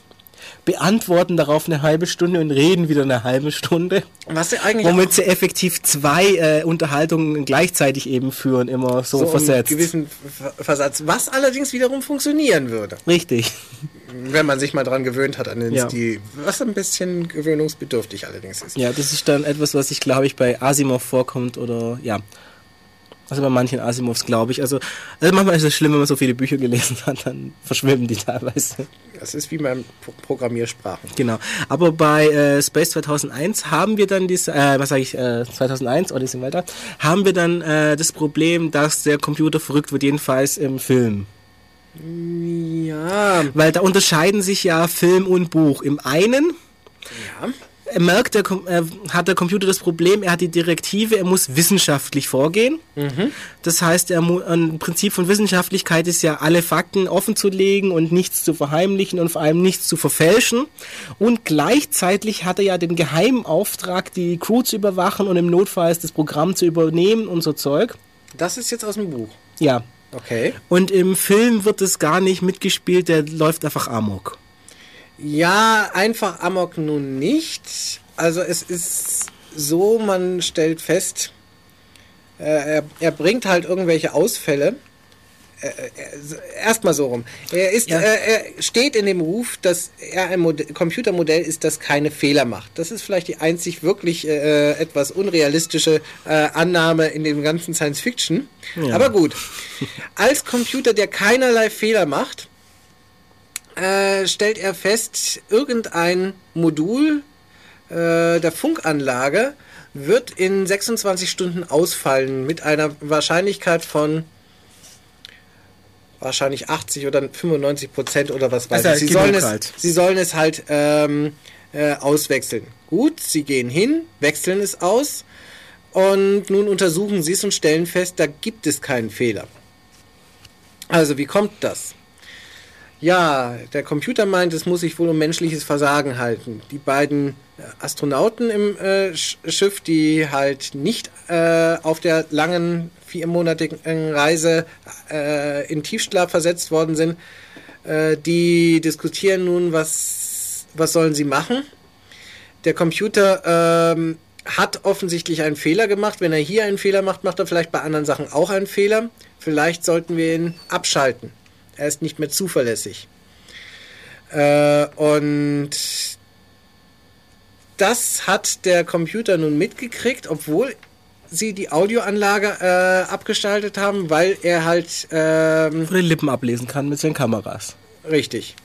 beantworten darauf eine halbe Stunde und reden wieder eine halbe Stunde.
Was sie eigentlich
Womit sie effektiv zwei äh, Unterhaltungen gleichzeitig eben führen, immer so,
so einen
versetzt.
gewissen Ver- Versatz, was allerdings wiederum funktionieren würde,
Richtig.
wenn man sich mal dran gewöhnt hat an den
Ja.
Stil, was ein bisschen gewöhnungsbedürftig allerdings ist.
Ja, das ist dann etwas, was ich glaube ich bei Asimov vorkommt oder ja. Also bei manchen Asimovs glaube ich. Also, also manchmal ist es schlimm, wenn man so viele Bücher gelesen hat, dann verschwimmen die teilweise.
Das ist wie beim Pro- Programmiersprachen.
Genau. Aber bei äh, Space 2001 haben wir dann diese, äh, was sage ich, äh, 2001 Odyssey im Weltall, haben wir dann äh, das Problem, dass der Computer verrückt wird, jedenfalls im Film.
Ja,
Weil da unterscheiden sich ja Film und Buch. Im einen
ja.
Er merkt, der, Com- äh, hat der Computer das Problem, er hat die Direktive, er muss wissenschaftlich vorgehen. Das heißt, er ein Prinzip von Wissenschaftlichkeit ist ja, alle Fakten offen zu legen und nichts zu verheimlichen und vor allem nichts zu verfälschen. Und gleichzeitig hat er ja den geheimen Auftrag, die Crew zu überwachen und im Notfall das Programm zu übernehmen und so Zeug.
Das ist jetzt aus dem Buch.
Ja.
Okay.
Und im Film wird es gar nicht mitgespielt, der läuft einfach amok.
Ja, einfach Amok nun nicht. Also es ist so, man stellt fest, äh, er, er bringt halt irgendwelche Ausfälle. Äh, äh, Erstmal so rum. Er, ist,
Ja.
er steht in dem Ruf, dass er ein Mod Computermodell ist, das keine Fehler macht. Das ist vielleicht die einzig wirklich äh, etwas unrealistische äh, Annahme in dem ganzen Science Fiction. Aber gut. Als Computer, der keinerlei Fehler macht, äh, stellt er fest, irgendein Modul äh, der Funkanlage wird in 26 Stunden ausfallen mit einer Wahrscheinlichkeit von wahrscheinlich 80 oder 95 Prozent oder was weiß ich. Sie sollen, es,
halt.
sie sollen es halt ähm, äh, auswechseln. Gut, sie gehen hin, wechseln es aus und nun untersuchen sie es und stellen fest, da gibt es keinen Fehler. Also wie kommt das? Ja, der Computer meint, es muss sich wohl um menschliches Versagen halten. Die beiden äh, Astronauten im äh, Sch- Schiff, die halt nicht äh, auf der langen viermonatigen Reise äh, in Tiefschlaf versetzt worden sind, äh, die diskutieren nun, was was sollen sie machen? Der Computer ähm, hat offensichtlich einen Fehler gemacht. Wenn er hier einen Fehler macht, macht er vielleicht bei anderen Sachen auch einen Fehler. Vielleicht sollten wir ihn abschalten. Er ist nicht mehr zuverlässig. Äh, und das hat der Computer nun mitgekriegt, obwohl sie die Audioanlage äh, abgeschaltet haben, weil er halt ähm,
Von den Lippen ablesen kann mit seinen Kameras.
richtig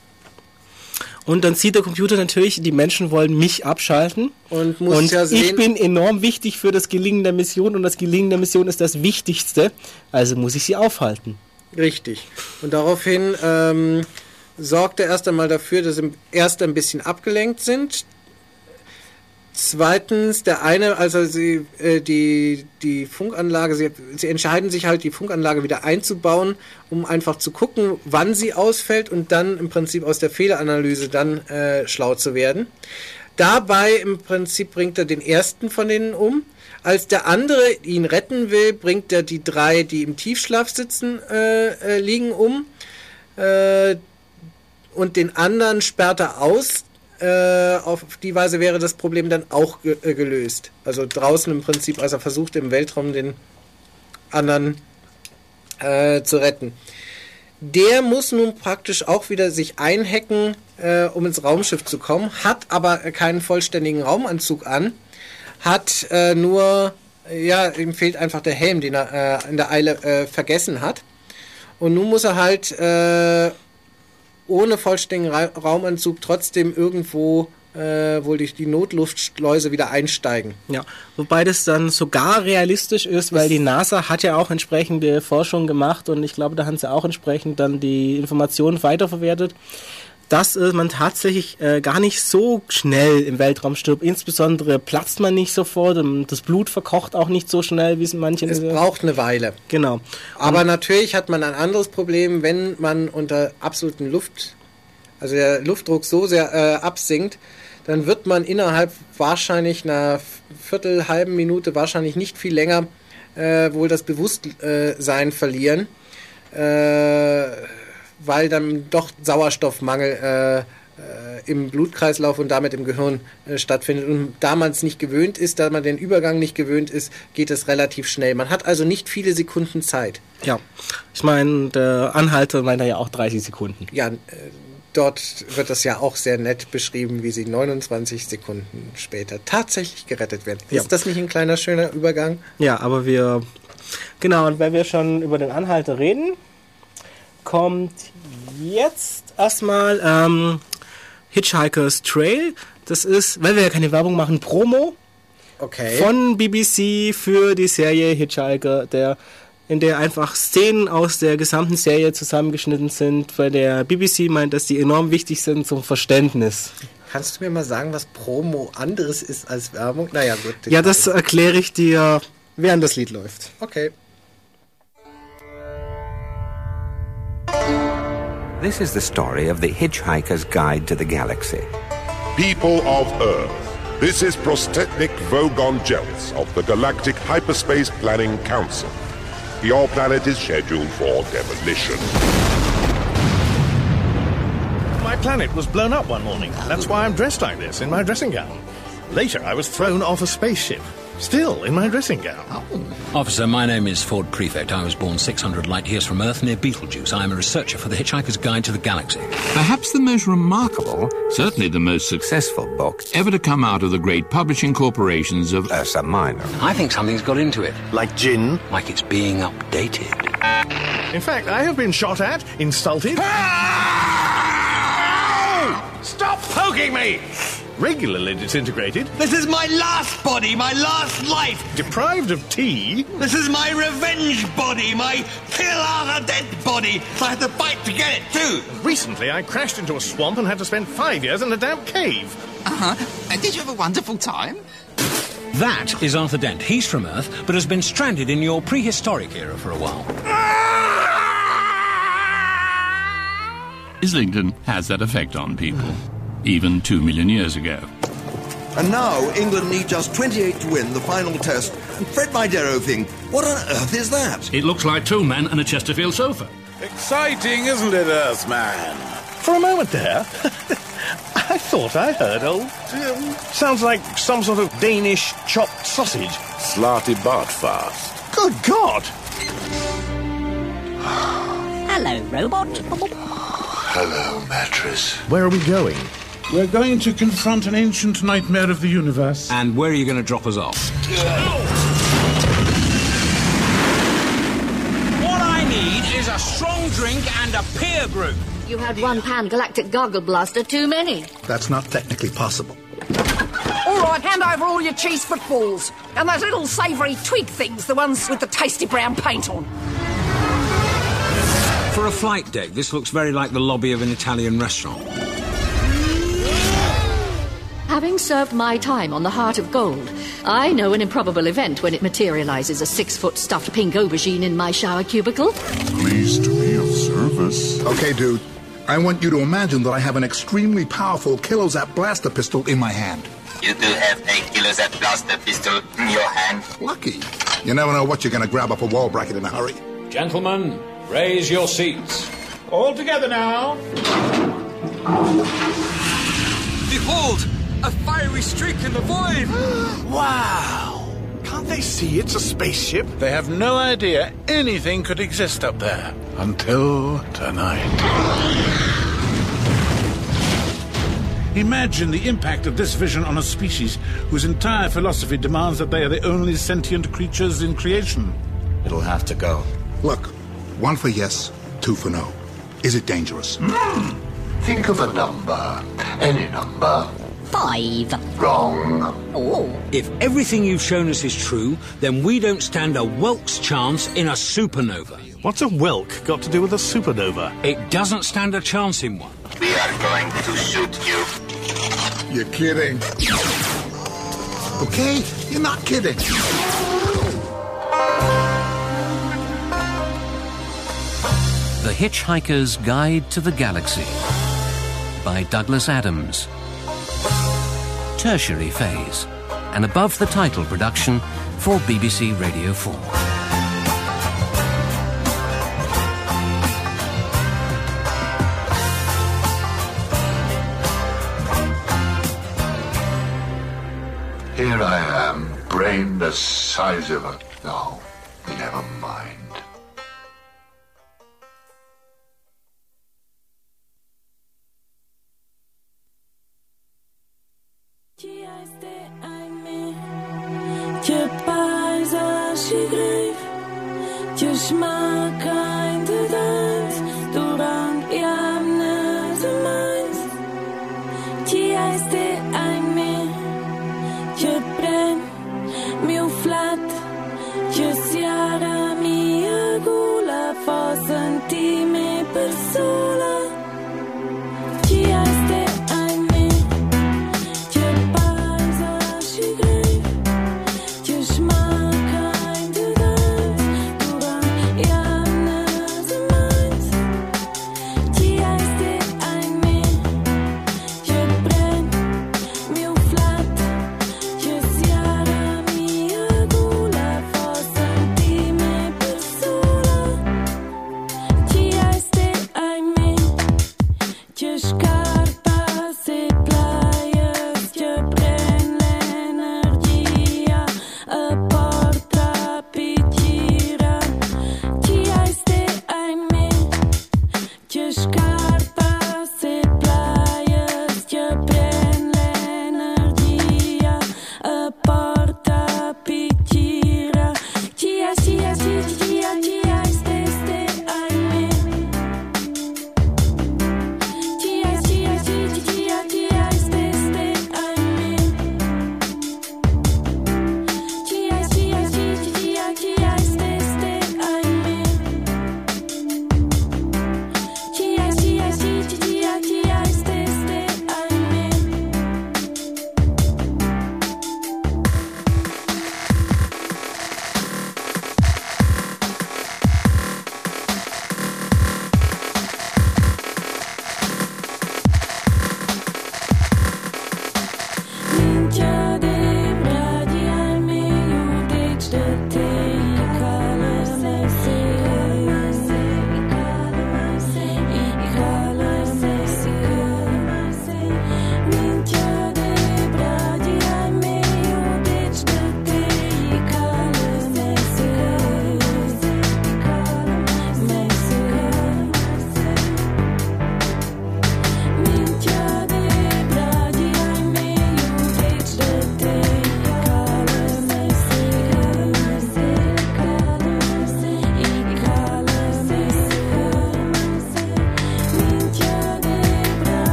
Und dann sieht der Computer natürlich, die Menschen wollen mich abschalten.
und muss
Und
ja
ich
sehen,
bin enorm wichtig für das Gelingen der Mission und das Gelingen der Mission ist das Wichtigste. Also muss ich sie aufhalten.
Richtig. Und daraufhin ähm, sorgt er erst einmal dafür, dass sie erst ein bisschen abgelenkt sind. Zweitens, der eine, also sie, äh, die, die Funkanlage, sie, sie entscheiden sich halt, die Funkanlage wieder einzubauen, um einfach zu gucken, wann sie ausfällt und dann im Prinzip aus der Fehleranalyse dann äh, schlau zu werden. Dabei im Prinzip bringt er den ersten von denen um. Als der andere ihn retten will, bringt er die drei, die im Tiefschlaf sitzen, äh, äh, liegen um. Äh, und den anderen sperrt er aus. Äh, auf die Weise wäre das Problem dann auch ge äh, gelöst. Also draußen im Prinzip, als er versucht im Weltraum den anderen äh, zu retten. Der muss nun praktisch auch wieder sich einhacken, um ins Raumschiff zu kommen, hat aber keinen vollständigen Raumanzug an, hat äh, nur, ja, ihm fehlt einfach der Helm, den er äh, in der Eile äh, vergessen hat. Und nun muss er halt äh, ohne vollständigen Ra Raumanzug trotzdem irgendwo äh, wohl durch die Notluftschleuse wieder einsteigen.
Ja, wobei das dann sogar realistisch ist, weil die NASA hat ja auch entsprechende Forschung gemacht und ich glaube, da haben sie auch entsprechend dann die Informationen weiterverwertet, dass äh, man tatsächlich äh, gar nicht so schnell im Weltraum stirbt. Insbesondere platzt man nicht sofort und das Blut verkocht auch nicht so schnell, wie es in manchen
Es braucht eine Weile.
Genau.
Aber natürlich hat man ein anderes Problem, wenn man unter absoluten Luft, also der Luftdruck so sehr äh, absinkt, dann wird man innerhalb wahrscheinlich einer Viertel, halben Minute, wahrscheinlich nicht viel länger, äh, wohl das Bewusstsein verlieren, äh, weil dann doch Sauerstoffmangel äh, äh, im Blutkreislauf und damit im Gehirn äh, stattfindet. Und da man es nicht gewöhnt ist, da man den Übergang nicht gewöhnt ist, geht es relativ schnell. Man hat also nicht viele Sekunden Zeit.
Ja. Ich meine, der Anhalter meint ja auch 30 Sekunden.
Ja, äh, dort wird das ja auch sehr nett beschrieben, wie sie 29 Sekunden später tatsächlich gerettet werden.
Ja.
Ist das nicht ein kleiner schöner Übergang?
Ja, aber wir. Genau, und weil wir schon über den Anhalter reden, kommt jetzt erstmal ähm, Hitchhiker's Trail. Das ist, weil wir ja keine Werbung machen, Promo
Okay.
von BBC für die Serie Hitchhiker, der in der einfach Szenen aus der gesamten Serie zusammengeschnitten sind, weil der BBC meint, dass die enorm wichtig sind zum Verständnis.
Kannst du mir mal sagen, was Promo anderes ist als Werbung? Naja, gut.
Ja, das erkläre ich dir, während das Lied läuft.
Okay.
This is the story of the Hitchhiker's Guide to the Galaxy.
People of Earth, this is Prostetnik Vogon Jealous of the Galactic Hyperspace Planning Council. Your planet is scheduled for demolition.
My planet was blown up one morning. That's why I'm dressed like this, in my dressing gown. Later, I was thrown off a spaceship, still in my dressing gown. Oh.
Officer, my name is Ford Prefect. I was born 600 light years from Earth near Betelgeuse. I am a researcher for the Hitchhiker's Guide to the Galaxy.
Perhaps the most remarkable, certainly the most successful book ever to come out of the great publishing corporations of
Ursa Minor.
I think something's got into it,
Like gin.
like it's being updated.
In fact, I have been shot at, insulted. Stop poking me! Regularly disintegrated,
This is my last body, my last life.
deprived of tea,
This is my revenge body, my kill Arthur dead body. I had to fight to get it too.
Recently, I crashed into a swamp and had to spend five years in a damp cave.
Uh-huh. And did you have a wonderful time?
That is Arthur Dent. He's from Earth, but has been stranded in your prehistoric era for a while.
Islington has that effect on people, even two million years ago.
And now England need just 28 to win the final test. And Fred Midero thing, what on earth is that?
It looks like two men and a Chesterfield sofa.
Exciting, isn't it, Earthman?
For a moment there, I thought I heard old. Um, sounds like some sort of Danish chopped sausage.
Slarty Bartfast.
Good God!
Hello, robot.
Hello, mattress.
Where are we going?
We're going to confront an ancient nightmare of the universe.
And where are you going to drop us off?
What I need is a strong drink and a peer group.
You had one pan galactic gargle blaster too many.
That's not technically possible.
All right, hand over all your cheese footballs. And those little savoury twig things, the ones with the tasty brown paint on.
For a flight deck, this looks very like the lobby of an Italian restaurant.
Having served my time on the Heart of Gold, I know an improbable event when it materializes a six foot stuffed pink aubergine in my shower cubicle.
Pleased to be of service. Okay, dude. I want you to imagine that I have an extremely powerful Kilozap blaster pistol in my hand.
You do have a Kilozap blaster pistol in your hand.
Lucky. You never know what you're going to grab up a wall bracket in a hurry.
Gentlemen, raise your seats.
All together now.
Behold, a fiery streak in the void.
Wow! Can't they see it's a spaceship? They have no idea anything could exist up there. Until tonight. Imagine the impact of this vision on a species whose entire philosophy demands that they are the only sentient creatures in creation.
It'll have to go. Look, one for yes, two for no. Is it dangerous? Hmm.
Think of a number. Any number.
Five.
Wrong.
Oh.
If everything you've shown us is true, then we don't stand a Welk's chance in a supernova.
What's a Welk got to do with a supernova?
It doesn't stand a chance in one.
We are going to shoot you.
You're kidding. Okay? You're not kidding.
The Hitchhiker's Guide to the Galaxy by Douglas Adams. Tertiary Phase, an above the title production for BBC Radio 4.
Here I am, brain the size of a. No, never mind.
Tiež má kár.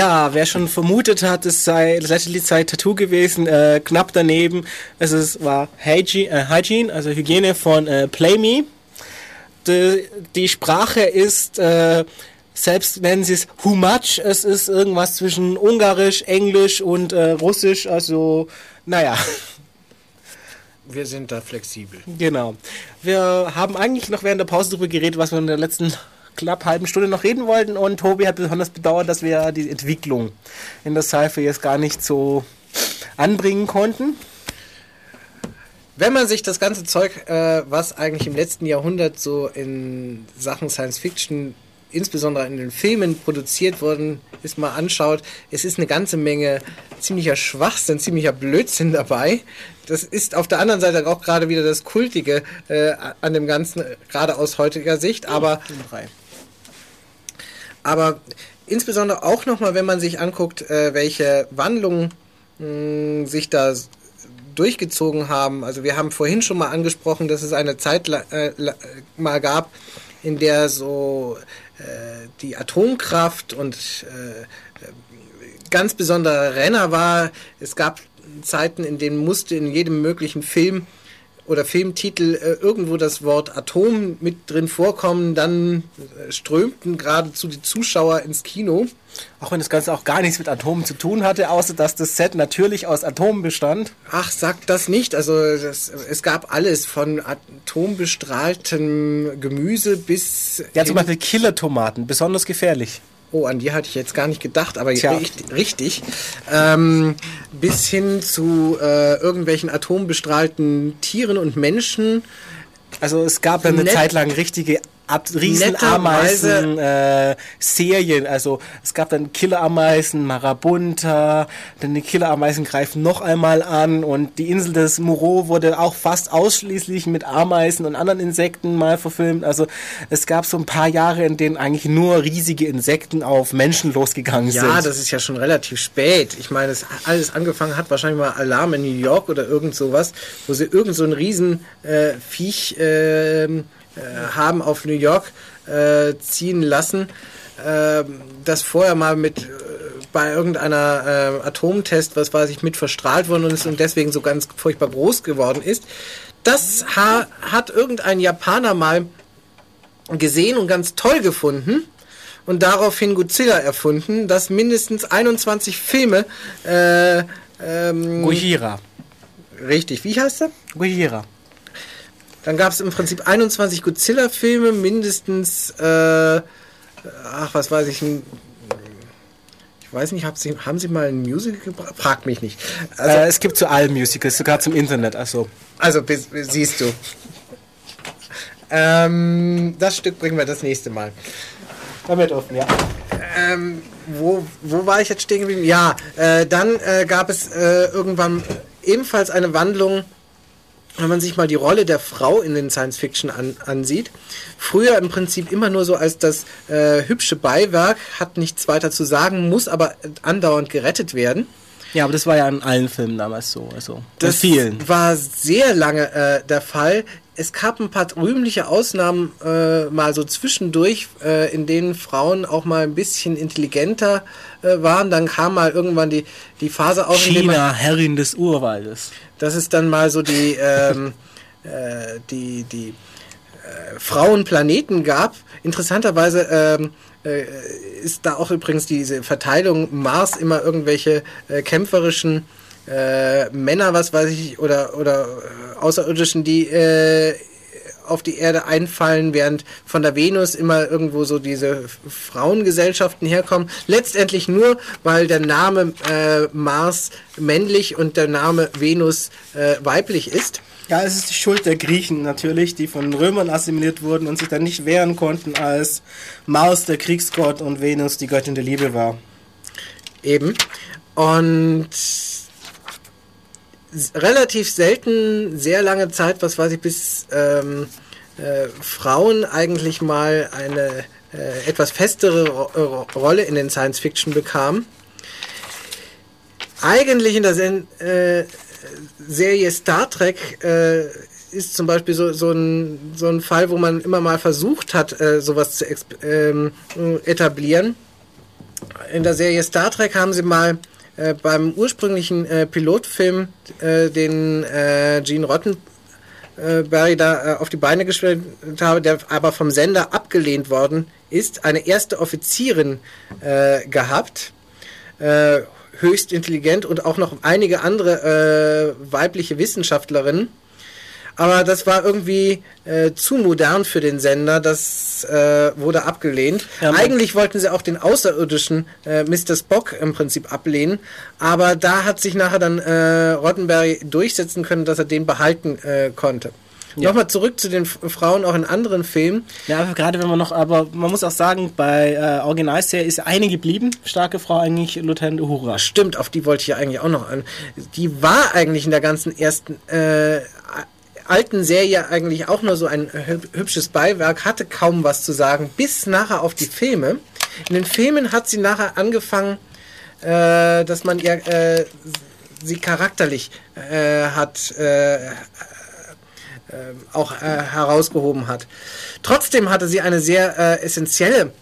Ja, wer schon vermutet hat, es sei das letzte Lied sei Tattoo gewesen, äh, knapp daneben. Es ist, war Hygiene, äh, Hygiene, also Hygiene von äh, Play Me. Die, die Sprache ist, äh, selbst nennen sie es Who Much, es ist irgendwas zwischen Ungarisch, Englisch und äh, Russisch, also naja.
Wir sind da flexibel.
Genau. Wir haben eigentlich noch während der Pause darüber geredet, was wir in der letzten knapp halben Stunde noch reden wollten und Tobi hat besonders bedauert, dass wir die Entwicklung in der Cypher jetzt gar nicht so anbringen konnten.
Wenn man sich das ganze Zeug, äh, was eigentlich im letzten Jahrhundert so in Sachen Science Fiction, insbesondere in den Filmen produziert worden ist, mal anschaut, es ist eine ganze Menge ziemlicher Schwachsinn, ziemlicher Blödsinn dabei. Das ist auf der anderen Seite auch gerade wieder das Kultige äh, an dem Ganzen, gerade aus heutiger Sicht, aber aber insbesondere auch nochmal, wenn man sich anguckt, äh, welche Wandlungen sich da durchgezogen haben. Also wir haben vorhin schon mal angesprochen, dass es eine Zeit äh, la- mal gab, in der so äh, die Atomkraft und äh, ganz besonderer Renner war. Es gab Zeiten, in denen musste in jedem möglichen Film oder Filmtitel äh, irgendwo das Wort Atom mit drin vorkommen, dann äh, strömten geradezu die Zuschauer ins Kino.
Auch wenn das Ganze auch gar nichts mit Atomen zu tun hatte, außer dass das Set natürlich aus Atomen bestand.
Ach, sagt das nicht. Also das, es gab alles von atombestrahltem Gemüse bis...
Ja, zum Beispiel Killer-Tomaten, besonders gefährlich.
Oh, an die hatte ich jetzt gar nicht gedacht, aber
Tja.
richtig. richtig. Ähm, bis hin zu äh, irgendwelchen atombestrahlten Tieren und Menschen.
Also es gab dann eine Zeit lang richtige Ab Riesenameisen äh, Serien, also es gab dann Killerameisen, Marabunta, dann die Killerameisen greifen noch einmal an und die Insel des Moreau wurde auch fast ausschließlich mit Ameisen und anderen Insekten mal verfilmt. Also es gab so ein paar Jahre, in denen eigentlich nur riesige Insekten auf Menschen losgegangen sind.
Ja, das ist ja schon relativ spät. Ich meine, es alles angefangen hat wahrscheinlich mal Alarm in New York oder irgend sowas, wo sie irgend so ein riesen äh, Viech äh, haben auf New York äh, ziehen lassen, ähm, das vorher mal mit äh, bei irgendeiner äh, Atomtest, was weiß ich, mit verstrahlt worden ist und deswegen so ganz furchtbar groß geworden ist. Das ha hat irgendein Japaner mal gesehen und ganz toll gefunden und daraufhin Godzilla erfunden, das mindestens 21 Filme äh, ähm,
Gojira.
Richtig, wie heißt er?
Gojira.
Dann gab es im Prinzip 21 Godzilla-Filme, mindestens, äh, ach, was weiß ich, ein, ich weiß nicht, hab sie, haben Sie mal ein Musical gebracht? Frag mich nicht. Also,
äh, es gibt zu allen Musicals, sogar zum Internet, also.
Also, bis, siehst du. Ähm, das Stück bringen wir das nächste Mal.
Damit offen, ja.
Ähm, wo, wo war ich jetzt stehen geblieben? Ja, äh, dann äh, gab es äh, irgendwann ebenfalls eine Wandlung, wenn man sich mal die Rolle der Frau in den Science Fiction an, ansieht. Früher im Prinzip immer nur so als das äh, hübsche Beiwerk, hat nichts weiter zu sagen, muss aber andauernd gerettet werden.
Ja, aber das war ja in allen Filmen damals so, also
Das
vielen.
war sehr lange äh, der Fall. Es gab ein paar rühmliche Ausnahmen äh, mal so zwischendurch, äh, in denen Frauen auch mal ein bisschen intelligenter äh, waren. Dann kam mal irgendwann die, die Phase auf,
China, Herrin des Urwaldes.
dass es dann mal so die, ähm, äh, die, die äh, Frauenplaneten gab. Interessanterweise ähm, äh, ist da auch übrigens diese Verteilung Mars immer irgendwelche äh, kämpferischen äh, Männer, was weiß ich, oder, oder äh, Außerirdischen, die äh, auf die Erde einfallen, während von der Venus immer irgendwo so diese Frauengesellschaften herkommen. Letztendlich nur, weil der Name äh, Mars männlich und der Name Venus weiblich ist.
Ja, es ist die Schuld der Griechen natürlich, die von Römern assimiliert wurden und sich dann nicht wehren konnten, als Mars der Kriegsgott und Venus die Göttin der Liebe war.
Eben. Und relativ selten, sehr lange Zeit, was weiß ich, bis ähm, äh, Frauen eigentlich mal eine äh, etwas festere Ro Ro Rolle in den Science Fiction bekamen. Eigentlich in der Sen äh, Serie Star Trek äh, ist zum Beispiel so, so, ein, so ein Fall, wo man immer mal versucht hat, äh, sowas zu ähm, etablieren. in der Serie Star Trek haben sie mal äh, beim ursprünglichen äh, Pilotfilm, äh, den äh, Gene Roddenberry da äh, auf die Beine gestellt habe, der aber vom Sender abgelehnt worden ist, eine erste Offizierin gehabt. Höchst intelligent und auch noch einige andere äh, weibliche Wissenschaftlerinnen. Aber das war irgendwie äh, zu modern für den Sender. Das äh, wurde abgelehnt.
Ja,
Eigentlich wollten sie auch den außerirdischen äh, Mr. Spock im Prinzip ablehnen. Aber da hat sich nachher dann äh, Roddenberry durchsetzen können, dass er den behalten äh, konnte.
Ja.
Nochmal zurück zu den Frauen auch in anderen Filmen.
Ja, gerade wenn man noch, aber man muss auch sagen, bei äh, Originalserie ist eine geblieben. Starke Frau eigentlich Lieutenant Uhura.
Stimmt, auf die wollte ich ja eigentlich auch noch an. Die war eigentlich in der ganzen ersten äh, alten Serie eigentlich auch nur so ein hüb- hübsches Beiwerk, hatte kaum was zu sagen, bis nachher auf die Filme. In den Filmen hat sie nachher angefangen, äh, dass man ihr äh, sie charakterlich äh, hat äh, äh, auch äh, herausgehoben hat. Trotzdem hatte sie eine sehr äh, essentielle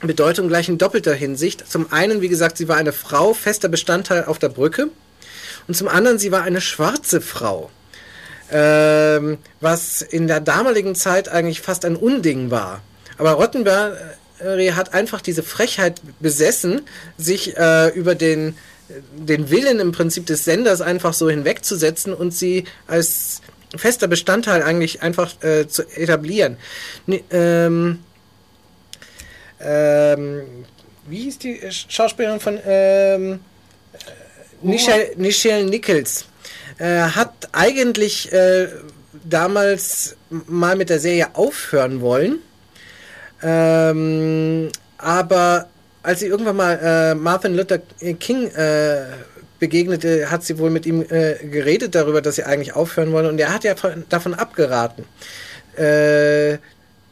Bedeutung gleich in doppelter Hinsicht. Zum einen, wie gesagt, sie war eine Frau, fester Bestandteil auf der Brücke. Und zum anderen, sie war eine schwarze Frau. Ähm, was in der damaligen Zeit eigentlich fast ein Unding war. Aber Rottenberry hat einfach diese Frechheit besessen, sich äh, über den, den Willen im Prinzip des Senders einfach so hinwegzusetzen und sie als fester Bestandteil eigentlich einfach äh, zu etablieren. Ne, ähm, ähm, wie hieß die äh, Schauspielerin von ähm, Nichelle, Nichelle Nichols? Äh, hat eigentlich äh, damals mal mit der Serie aufhören wollen. Ähm, aber als sie irgendwann mal äh, Martin Luther King äh, begegnete, hat sie wohl mit ihm äh, geredet darüber, dass sie eigentlich aufhören wollen. Und er hat ja von, davon abgeraten. Äh,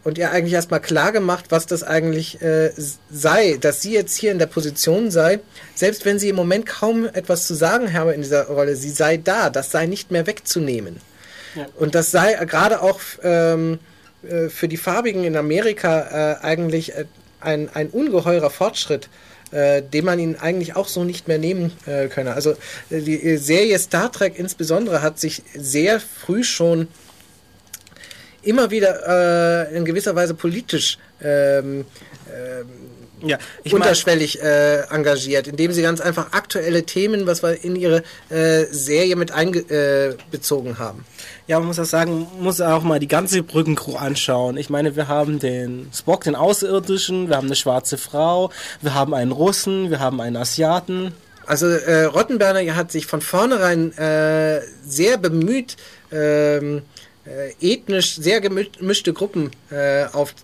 und ihr eigentlich erstmal klar gemacht, was das eigentlich äh, sei, dass sie jetzt hier in der Position sei, selbst wenn sie im Moment kaum etwas zu sagen habe in dieser Rolle, sie sei da, das sei nicht mehr wegzunehmen.
Ja.
Und das sei gerade auch ähm, äh, für die Farbigen in Amerika äh, eigentlich äh, ein, ein ungeheurer Fortschritt, äh, den man ihnen eigentlich auch so nicht mehr nehmen äh, könne. Also äh, die Serie Star Trek insbesondere hat sich sehr früh schon immer wieder äh, in gewisser Weise politisch ähm, ähm,
Ja,
unterschwellig äh, engagiert, indem sie ganz einfach aktuelle Themen, was wir in ihre äh, Serie mit einbezogen haben.
Ja, man muss auch sagen, man muss auch mal die ganze Brückencrew anschauen. Ich meine, wir haben den Spock, den Außerirdischen, wir haben eine schwarze Frau, wir haben einen Russen, wir haben einen Asiaten.
Also äh, Rottenberger hat sich von vornherein äh, sehr bemüht, ähm, äh, ethnisch sehr gemischte Gruppen äh, auf,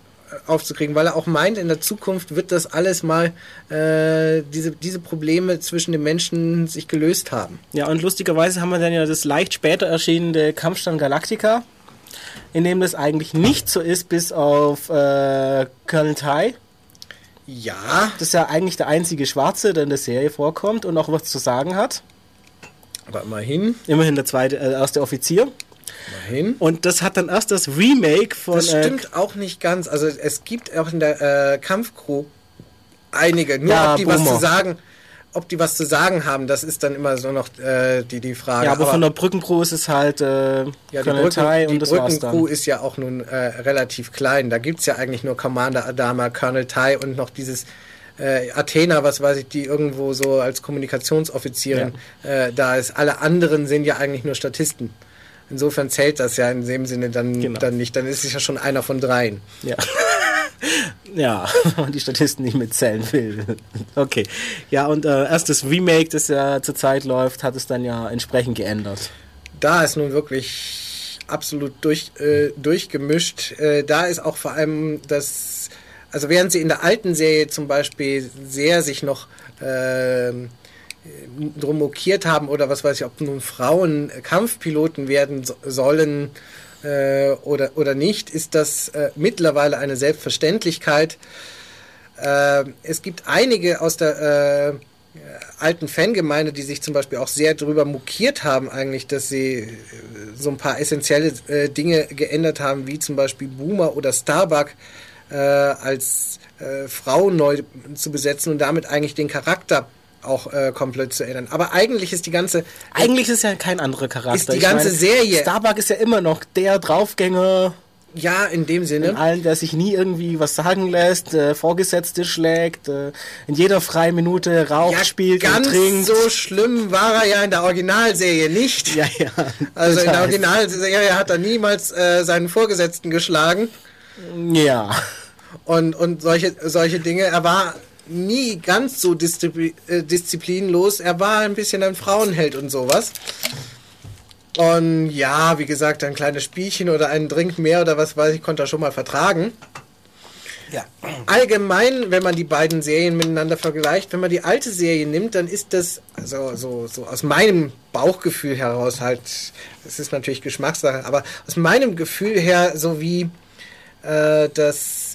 aufzukriegen, weil er auch meint, in der Zukunft wird das alles mal äh, diese, diese Probleme zwischen den Menschen sich gelöst haben.
Ja, und lustigerweise haben wir dann ja das leicht später erschienene Kampfstand Galactica, in dem das eigentlich nicht so ist, bis auf äh, Colonel Tai.
Ja.
Das ist ja eigentlich der einzige Schwarze, der in der Serie vorkommt und auch was zu sagen hat.
Aber immerhin.
Immerhin der zweite, äh, erste Offizier.
Immerhin.
Und das hat dann erst das Remake von.
Das
äh,
stimmt auch nicht ganz. Also es gibt auch in der äh, Kampfcrew einige. Nur
Ja,
ob die was
Boomer.
zu sagen, ob die was zu sagen haben, das ist dann immer so noch äh, die, die Frage.
ja, aber, von der Brückencrew ist es halt äh,
ja, die, Brücken, die Brückencrew ist ja auch nun äh, relativ klein. Da gibt es ja eigentlich nur Commander Adama, Colonel Tai und noch dieses äh, Athena, was weiß ich, die irgendwo so als Kommunikationsoffizierin äh, da ist. Alle anderen sind ja eigentlich nur Statisten. Insofern zählt das ja in dem Sinne dann,
Genau.
dann nicht. Dann ist es ja schon einer von dreien.
Ja. ja, die Statisten nicht mitzählen will. Okay. Ja, und äh, erst das Remake, das ja zurzeit läuft, hat es dann ja entsprechend geändert.
da ist nun wirklich absolut durch, äh, durchgemischt. Äh, da ist auch vor allem das, also während sie in der alten Serie zum Beispiel sehr sich noch ähm, drum mokiert haben oder was weiß ich, ob nun Frauen Kampfpiloten werden so, sollen äh, oder, oder nicht, ist das äh, mittlerweile eine Selbstverständlichkeit. Äh, es gibt einige aus der äh, alten Fangemeinde, die sich zum Beispiel auch sehr darüber mokiert haben, eigentlich, dass sie äh, so ein paar essentielle äh, Dinge geändert haben, wie zum Beispiel Boomer oder Starbuck äh, als äh, Frau neu zu besetzen und damit eigentlich den Charakter auch äh, komplett zu ändern. Aber eigentlich ist die ganze
Eigentlich ist ja kein anderer Charakter.
Ist die ganze Serie-
Starbuck ist ja immer noch der Draufgänger.
Ja, in dem Sinne.
In allen, der sich nie irgendwie was sagen lässt, äh, Vorgesetzte schlägt, äh, in jeder freien Minute raucht, spielt
Ganz
und trinkt.
so schlimm war er ja in der Originalserie nicht.
Ja, ja.
Also in der
total.
Originalserie hat er niemals äh, seinen Vorgesetzten geschlagen.
Ja.
Und, und solche, solche Dinge. Er war nie ganz so äh, disziplinlos. Er war ein bisschen ein Frauenheld und sowas. Und ja, wie gesagt, ein kleines Spielchen oder einen Drink mehr oder was weiß ich, konnte er schon mal vertragen.
Ja.
Allgemein, wenn man die beiden Serien miteinander vergleicht, wenn man die alte Serie nimmt, dann ist das, also so, so aus meinem Bauchgefühl heraus halt, es ist natürlich Geschmackssache, aber aus meinem Gefühl her so wie äh, das,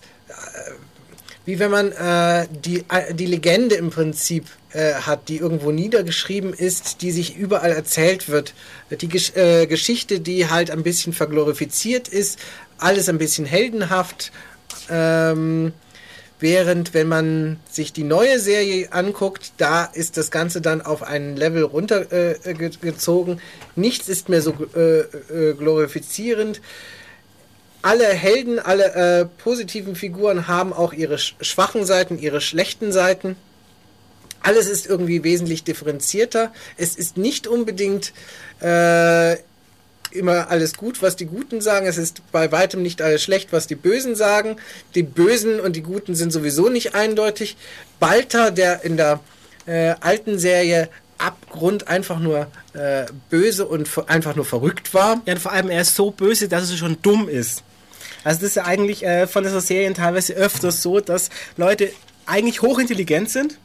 wie wenn man äh, die, äh, die Legende im Prinzip äh, hat, die irgendwo niedergeschrieben ist, die sich überall erzählt wird. Die Gesch äh, Geschichte, die halt ein bisschen verglorifiziert ist, alles ein bisschen heldenhaft. Ähm, während wenn man sich die neue Serie anguckt, da ist das Ganze dann auf einen Level runtergezogen. Äh. Nichts ist mehr so äh, äh, glorifizierend. Alle Helden, alle äh, positiven Figuren haben auch ihre sch schwachen Seiten, ihre schlechten Seiten. Alles ist irgendwie wesentlich differenzierter. Es ist nicht unbedingt äh, immer alles gut, was die Guten sagen. Es ist bei weitem nicht alles schlecht, was die Bösen sagen. Die Bösen und die Guten sind sowieso nicht eindeutig. Balter, der in der äh, alten Serie Abgrund einfach nur äh, böse und einfach nur verrückt war.
Ja, und vor allem er ist so böse, dass es schon dumm ist. Also das ist ja eigentlich äh, von dieser Serien teilweise öfters so, dass Leute eigentlich hochintelligent sind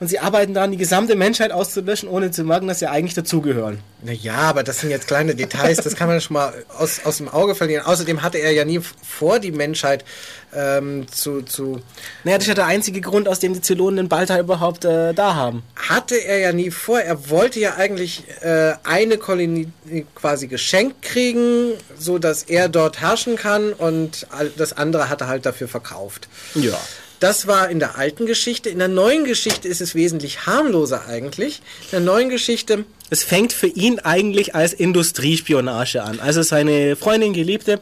und sie arbeiten daran, die gesamte Menschheit auszulöschen, ohne zu merken, dass sie eigentlich dazugehören.
Naja, aber das sind jetzt kleine Details, das kann man schon mal aus, aus dem Auge verlieren. Außerdem hatte er ja nie vor, die Menschheit ähm, zu, zu.
Naja, das ist ja der einzige Grund, aus dem die Zylonen den Balta überhaupt äh, da haben.
Hatte er ja nie vor. Er wollte ja eigentlich äh, eine Kolonie quasi geschenkt kriegen, so dass er dort herrschen kann und das andere hat er halt dafür verkauft.
Ja.
Das war in der alten Geschichte. In der neuen Geschichte ist es wesentlich harmloser eigentlich. In der neuen Geschichte
Es fängt für ihn eigentlich als Industriespionage an. Also seine Freundin, Geliebte,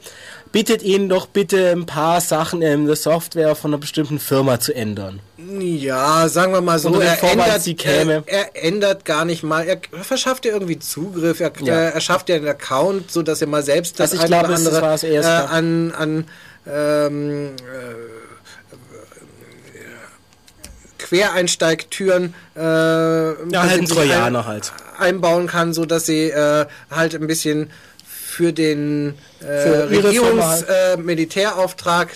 bittet ihn doch bitte ein paar Sachen in der Software von einer bestimmten Firma zu ändern.
Ja, sagen wir mal so, er
Vorwand,
ändert,
sie käme.
Er, er ändert gar nicht mal, er verschafft ja irgendwie Zugriff, er,
Ja.
er schafft ja einen Account, so dass er mal selbst das
Also ich
eine
glaube,
oder andere
das das
äh, an, an ähm, äh, Quereinsteigtüren äh,
Ja, halt ein Trojaner
ein,
halt.
einbauen kann, so dass sie äh, halt ein bisschen für den äh,
Firma halt.
Äh,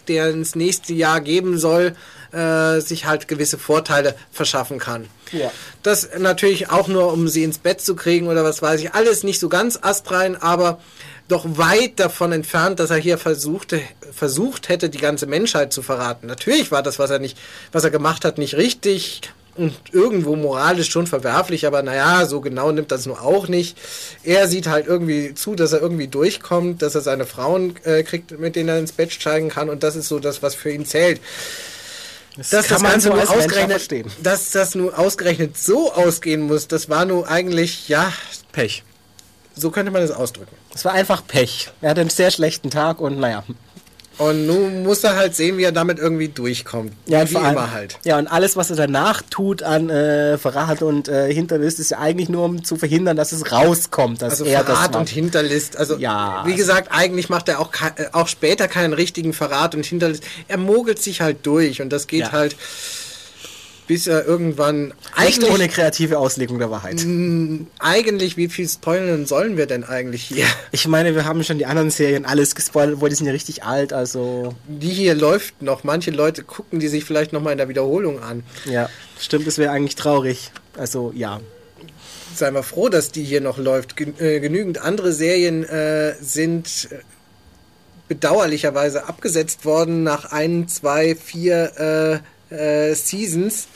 der ins nächste Jahr geben soll, äh, sich halt gewisse Vorteile verschaffen kann.
Ja.
Das natürlich auch nur, um sie ins Bett zu kriegen oder was weiß ich. Alles nicht so ganz astrein, aber doch weit davon entfernt, dass er hier versuchte, versucht hätte, die ganze Menschheit zu verraten. Natürlich war das, was er nicht, was er gemacht hat, nicht richtig und irgendwo moralisch schon verwerflich, aber naja, so genau nimmt das nur auch nicht. Er sieht halt irgendwie zu, dass er irgendwie durchkommt, dass er seine Frauen äh, kriegt, mit denen er ins Bett steigen kann und das ist so das, was für ihn zählt.
Das
dass
kann
das
man
Ganze
so
nur ausgerechnet, dass das nur ausgerechnet so ausgehen muss, das war nur eigentlich, ja,
Pech.
So könnte man es ausdrücken.
Es war einfach Pech. Er hatte einen sehr schlechten Tag und naja.
Und nun muss er halt sehen, wie er damit irgendwie durchkommt.
Ja, und
wie
allem,
immer halt.
Ja, und alles, was er danach tut an äh, Verrat und äh, Hinterlist, ist ja eigentlich nur, um zu verhindern, dass es rauskommt, dass
Also
er
Verrat und Hinterlist. Also
Ja.
wie gesagt, eigentlich macht er auch, äh, auch später keinen richtigen Verrat und Hinterlist. Er mogelt sich halt durch und das geht
Ja.
halt bis er irgendwann
Nicht
eigentlich,
ohne kreative Auslegung der Wahrheit.
eigentlich, wie viel spoilern sollen wir denn eigentlich hier?
Ich meine, wir haben schon die anderen Serien alles gespoilert, obwohl die sind ja richtig alt, also
Die hier läuft noch. Manche Leute gucken die sich vielleicht noch mal in der Wiederholung an.
ja, stimmt, das wäre eigentlich traurig. Also ja.
Seien wir froh, dass die hier noch läuft. Äh, genügend andere Serien äh, sind äh, bedauerlicherweise abgesetzt worden nach ein, zwei, vier äh, äh, Seasons.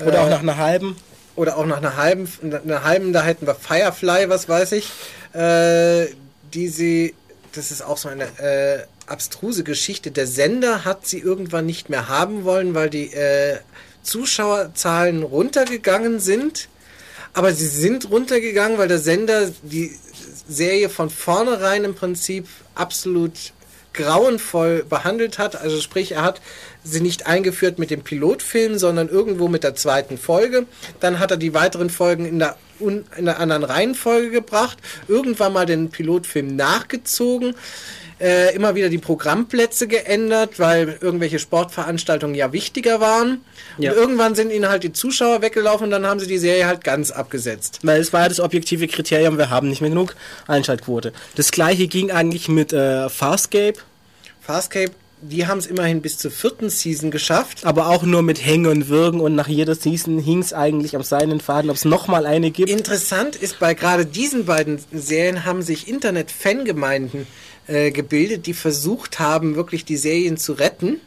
Oder
Äh,
auch nach einer halben.
Oder auch nach einer halben, einer halben, da hätten wir Firefly, was weiß ich, äh, die sie, das ist auch so eine äh, abstruse Geschichte. Der Sender hat sie irgendwann nicht mehr haben wollen, weil die äh, Zuschauerzahlen runtergegangen sind. Aber sie sind runtergegangen, weil der Sender die Serie von vornherein im Prinzip absolut grauenvoll behandelt hat. Also sprich, er hat sie nicht eingeführt mit dem Pilotfilm, sondern irgendwo mit der zweiten Folge. Dann hat er die weiteren Folgen in der, in der anderen Reihenfolge gebracht. Irgendwann mal den Pilotfilm nachgezogen. Äh, immer wieder die Programmplätze geändert, weil irgendwelche Sportveranstaltungen ja wichtiger waren.
Ja.
Und irgendwann sind ihnen halt die Zuschauer weggelaufen und dann haben sie die Serie halt ganz abgesetzt.
Weil es war ja das objektive Kriterium, wir haben nicht mehr genug Einschaltquote. Das gleiche ging eigentlich mit äh, Farscape.
Farscape, die haben es immerhin bis zur vierten Season geschafft.
Aber auch nur mit Hängen und Würgen und nach jeder Season hing es eigentlich am seinen Faden, ob es nochmal eine gibt.
Interessant ist, bei gerade diesen beiden Serien haben sich Internet-Fangemeinden äh, gebildet, die versucht haben, wirklich die Serien zu retten.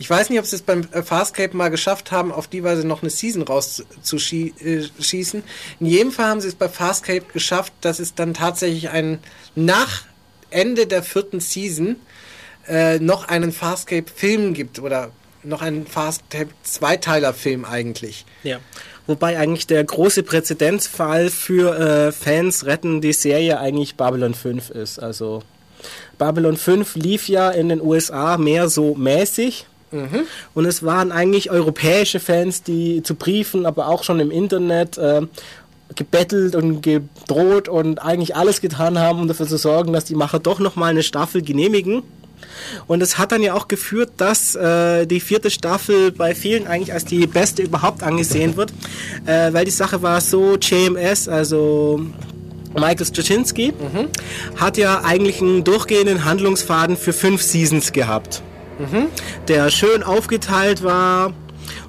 Ich weiß nicht, ob sie es beim äh, Farscape mal geschafft haben, auf die Weise noch eine Season rauszuschießen. In jedem Fall haben sie es bei Farscape geschafft, dass es dann tatsächlich einen nach Ende der vierten Season äh, noch einen Farscape-Film gibt oder noch einen Farscape-Zweiteiler-Film eigentlich.
Ja. Wobei eigentlich der große Präzedenzfall für äh, Fans retten die Serie eigentlich Babylon 5 ist. Also Babylon 5 lief ja in den USA mehr so mäßig.
Mhm.
Und es waren eigentlich europäische Fans, die zu Briefen, aber auch schon im Internet äh, gebettelt und gedroht und eigentlich alles getan haben, um dafür zu sorgen, dass die Macher doch nochmal eine Staffel genehmigen. Und es hat dann ja auch geführt, dass äh, die vierte Staffel bei vielen eigentlich als die beste überhaupt angesehen wird, äh, weil die Sache war so, JMS, also Michael Straczynski, hat ja eigentlich einen durchgehenden Handlungsfaden für fünf Seasons gehabt, der schön aufgeteilt war,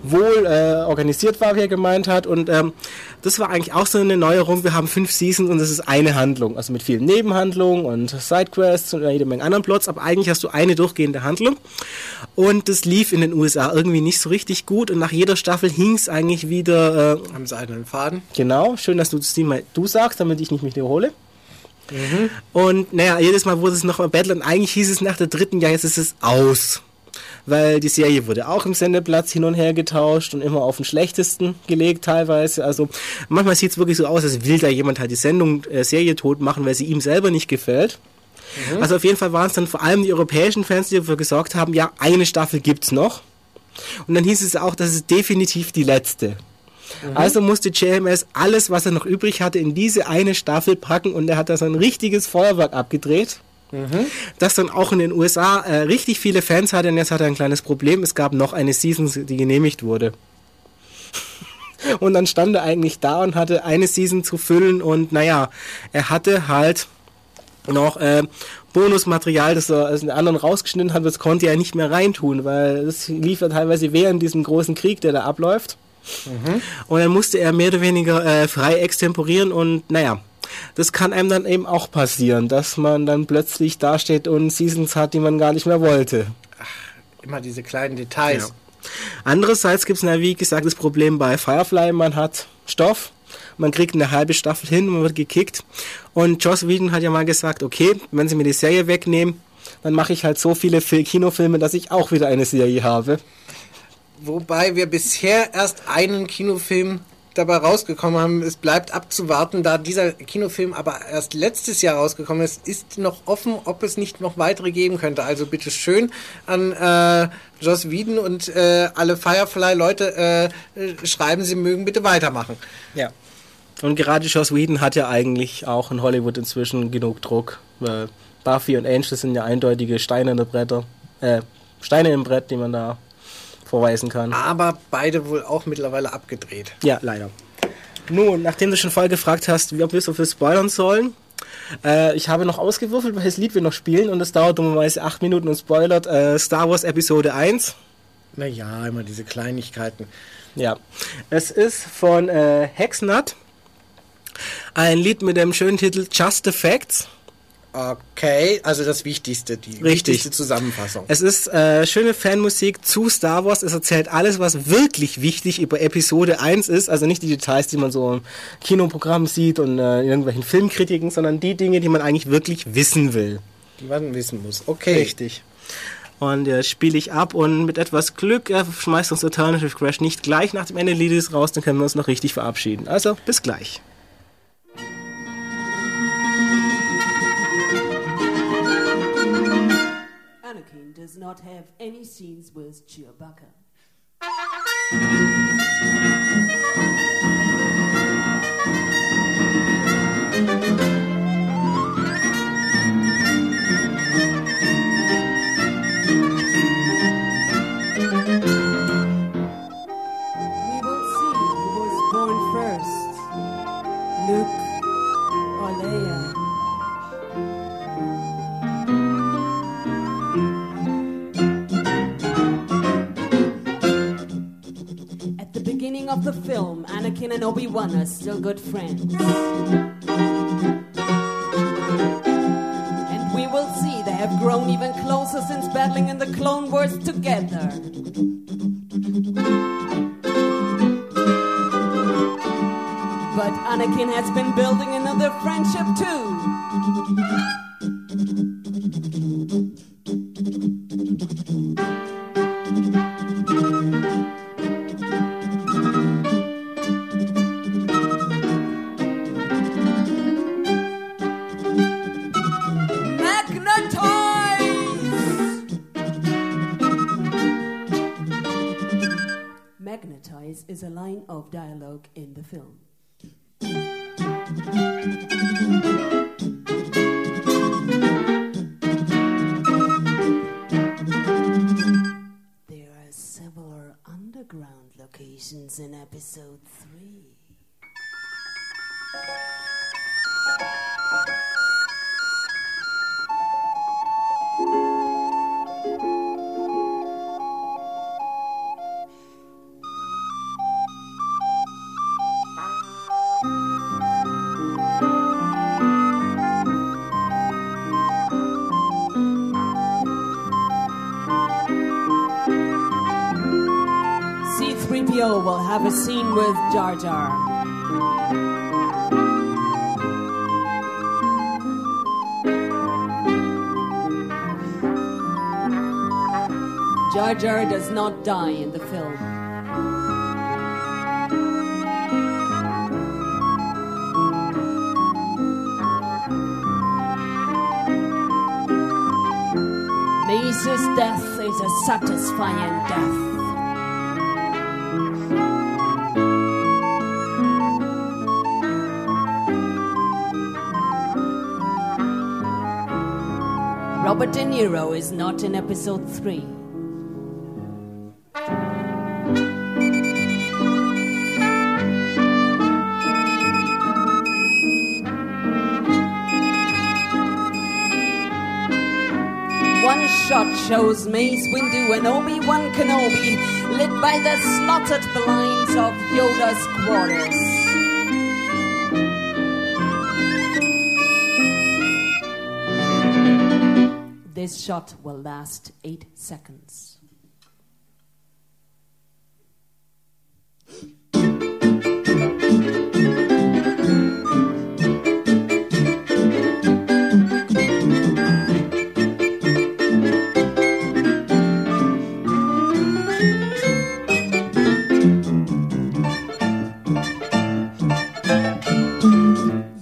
wohl äh, organisiert war, wie er gemeint hat. Und ähm, das war eigentlich auch so eine Neuerung. Wir haben fünf Seasons und es ist eine Handlung. Also mit vielen Nebenhandlungen und Sidequests und jede Menge anderen Plots. Aber eigentlich hast du eine durchgehende Handlung. Und das lief in den USA irgendwie nicht so richtig gut. Und nach jeder Staffel hing es eigentlich wieder... Äh,
Am seidenen Faden.
Genau. Schön, dass du das Thema du sagst, damit ich nicht mich wiederhole.
Mhm.
Und naja, jedes Mal wurde es noch mal Battle und eigentlich hieß es nach der dritten, ja, jetzt ist es aus. Weil die Serie wurde auch im Sendeplatz hin und her getauscht und immer auf den schlechtesten gelegt teilweise. Also manchmal sieht es wirklich so aus, als will da jemand halt die Sendung, äh, Serie tot machen, weil sie ihm selber nicht gefällt.
Mhm.
Also auf jeden Fall waren es dann vor allem die europäischen Fans, die dafür gesorgt haben, ja, eine Staffel gibt's noch. Und dann hieß es auch, das ist definitiv die letzte.
Mhm.
Also musste JMS alles, was er noch übrig hatte, in diese eine Staffel packen und er hat da so ein richtiges Feuerwerk abgedreht.
Mhm.
Das dann auch in den USA äh, richtig viele Fans hatte und jetzt hat er ein kleines Problem. Es gab noch eine Season, die genehmigt wurde. Und dann stand er eigentlich da und hatte eine Season zu füllen und naja, er hatte halt noch äh, Bonusmaterial, das er aus den anderen rausgeschnitten hat, das konnte er nicht mehr reintun, weil das lief ja teilweise während diesem großen Krieg, der da abläuft.
Mhm.
Und dann musste er mehr oder weniger äh, frei extemporieren und naja, das kann einem dann eben auch passieren, dass man dann plötzlich dasteht und Seasons hat, die man gar nicht mehr wollte.
Immer diese kleinen Details.
Ja. Andererseits gibt es, wie gesagt, das Problem bei Firefly, man hat Stoff, man kriegt eine halbe Staffel hin, man wird gekickt. Und Joss Whedon hat ja mal gesagt, okay, wenn sie mir die Serie wegnehmen, dann mache ich halt so viele Fil- Kinofilme, dass ich auch wieder eine Serie habe.
Wobei wir bisher erst einen Kinofilm dabei rausgekommen haben. Es bleibt abzuwarten, da dieser Kinofilm aber erst letztes Jahr rausgekommen ist, ist noch offen, ob es nicht noch weitere geben könnte. Also bitte schön an äh, Joss Whedon und äh, alle Firefly-Leute äh, schreiben, sie mögen bitte weitermachen.
Ja. Und gerade Joss Whedon hat ja eigentlich auch in Hollywood inzwischen genug Druck. Buffy und Angel sind ja eindeutige Steine in der Bretter, äh, Steine im Brett, die man da vorweisen kann.
Aber beide wohl auch mittlerweile abgedreht.
Ja, leider. Nun, nachdem du schon voll gefragt hast, wie ob wir so viel spoilern sollen, äh, ich habe noch ausgewürfelt, welches Lied wir noch spielen und das dauert dummerweise 8 Minuten und spoilert äh, Star Wars Episode 1.
Naja, immer diese Kleinigkeiten.
Ja. Es ist von äh, Hexnut. Ein Lied mit dem schönen Titel Just the Facts.
Okay, also das Wichtigste, die
Richtig.
wichtigste Zusammenfassung.
Es ist äh, schöne Fanmusik zu Star Wars. Es erzählt alles, was wirklich wichtig über Episode 1 ist. Also nicht die Details, die man so im Kinoprogramm sieht und äh, in irgendwelchen Filmkritiken, sondern die Dinge, die man eigentlich wirklich wissen will.
die man wissen muss. Okay.
Richtig. Und äh, spiele ich ab und mit etwas Glück äh, schmeißt uns Alternative Crash nicht gleich nach dem Ende Liedes raus, dann können wir uns noch richtig verabschieden. Also, bis gleich.
Does not have any scenes with Chewbacca. Beginning of the film, Anakin and Obi-Wan are still good friends. And we will see they have grown even closer since battling in the Clone Wars together. But Anakin has been building another friendship too. Is a line of dialogue in the film. There are several underground locations in episode 3. Jar Jar. Jar Jar does not die in the film. Mace's death is a satisfying death. Robert De Niro is not in episode 3. One shot shows Mace Windu and Obi-Wan Kenobi lit by the slotted blinds of Yoda's quarters. This shot will last eight seconds.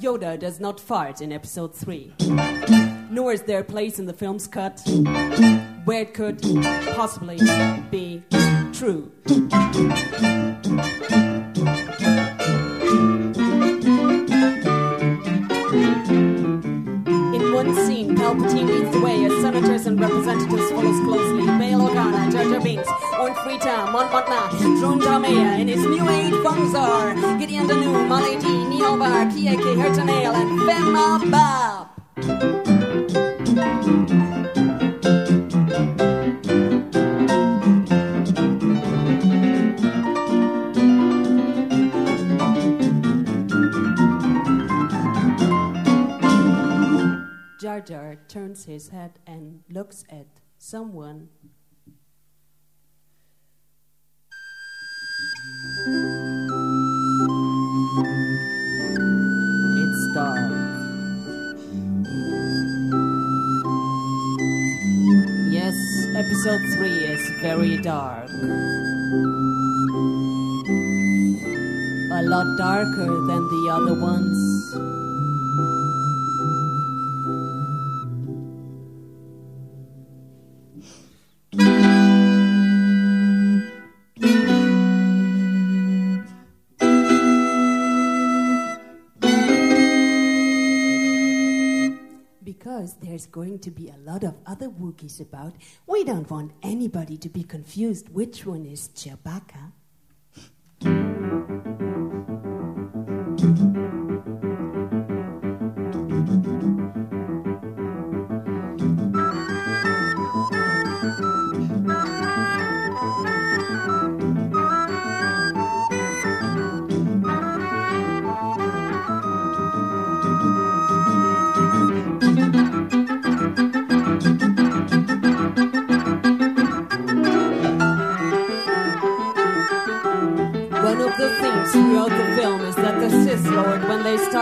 Yoda does not fart in episode 3. Nor is there a place in the film's cut where it could possibly be true. In one scene, Palpatine leads the way as senators and representatives follows closely. Bail Organa, Jar Jar Binks, Orn Frita, Mon Mothma, Drone Jamea, and his new aide Fungzar, Gideon Danu, Mali D, Neobar, Kieke Hertanail, and Femma Bab. Turns his head and looks at someone. It's dark. Yes, episode 3 is very dark. A lot darker than the other ones. Because there's going to be a lot of other Wookiees about, we don't want anybody to be confused which one is Chewbacca.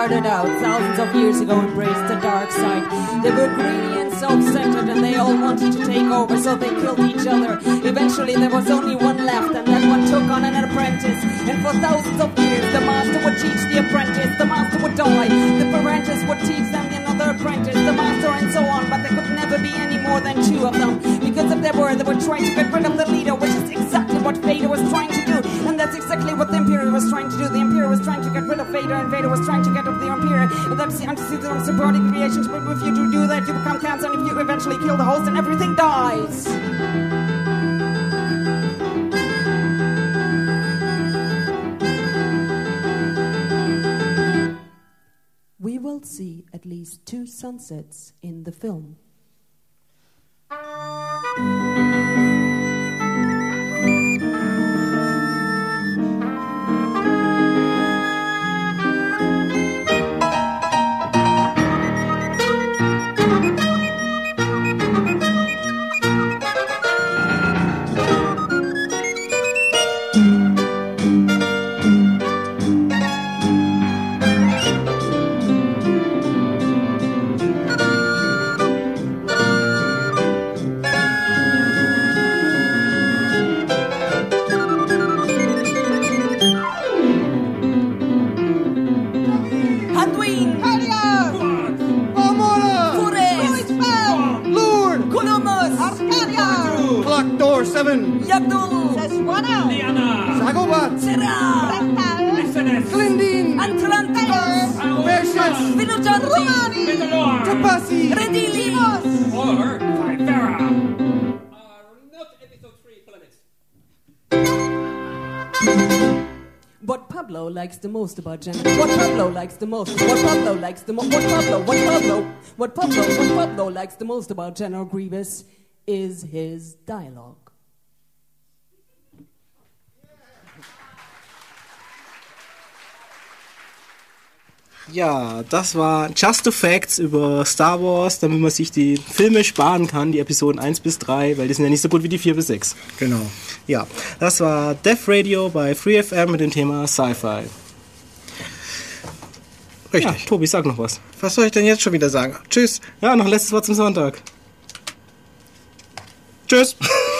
Started out thousands of years ago, embraced the dark side. They were greedy and self-centered, and they all wanted to take over, so they killed each other. Eventually, there was only one left, and that one took on an apprentice. And for thousands of years, the master would teach the apprentice. The master would die. The apprentice would teach them another apprentice, the master, and so on. But there could never be any more than two of them, because if there were, they were trying to get rid of the leader, which is exactly what Vader was trying to do. And that's exactly what the Imperial was trying to do. Vader, and Vader was trying to get rid of the. And that's the antecedent of supporting creations. But if you do do that, you become cancer, and if you eventually kill the host, and everything dies. We will see at least two sunsets in the film.
Seven.
Yagdul!
Sesquana!
Liana!
Sagobat.
Serra!
Rental!
Glendin.
Atlantis!
Bershus.
Villajanti!
Romani!
Tapasi.
Redili!
Or Vipera.
What Pablo likes the most about Jen. What Pablo likes the most. What Pablo likes the most. What Pablo. What Pablo. What Pablo. What Pablo likes the most about General Grievous is his dialogue.
Ja, das war Just the Facts über Star Wars, damit man sich die Filme sparen kann, die Episoden 1 bis 3, weil die sind ja nicht so gut wie die 4 bis 6.
Genau.
Ja, das war Death Radio bei FreeFM mit dem Thema Sci-Fi.
Richtig.
Ja, Tobi, sag noch was.
Was soll ich denn jetzt schon wieder sagen? Tschüss.
Ja, noch ein letztes Wort zum Sonntag.
Tschüss.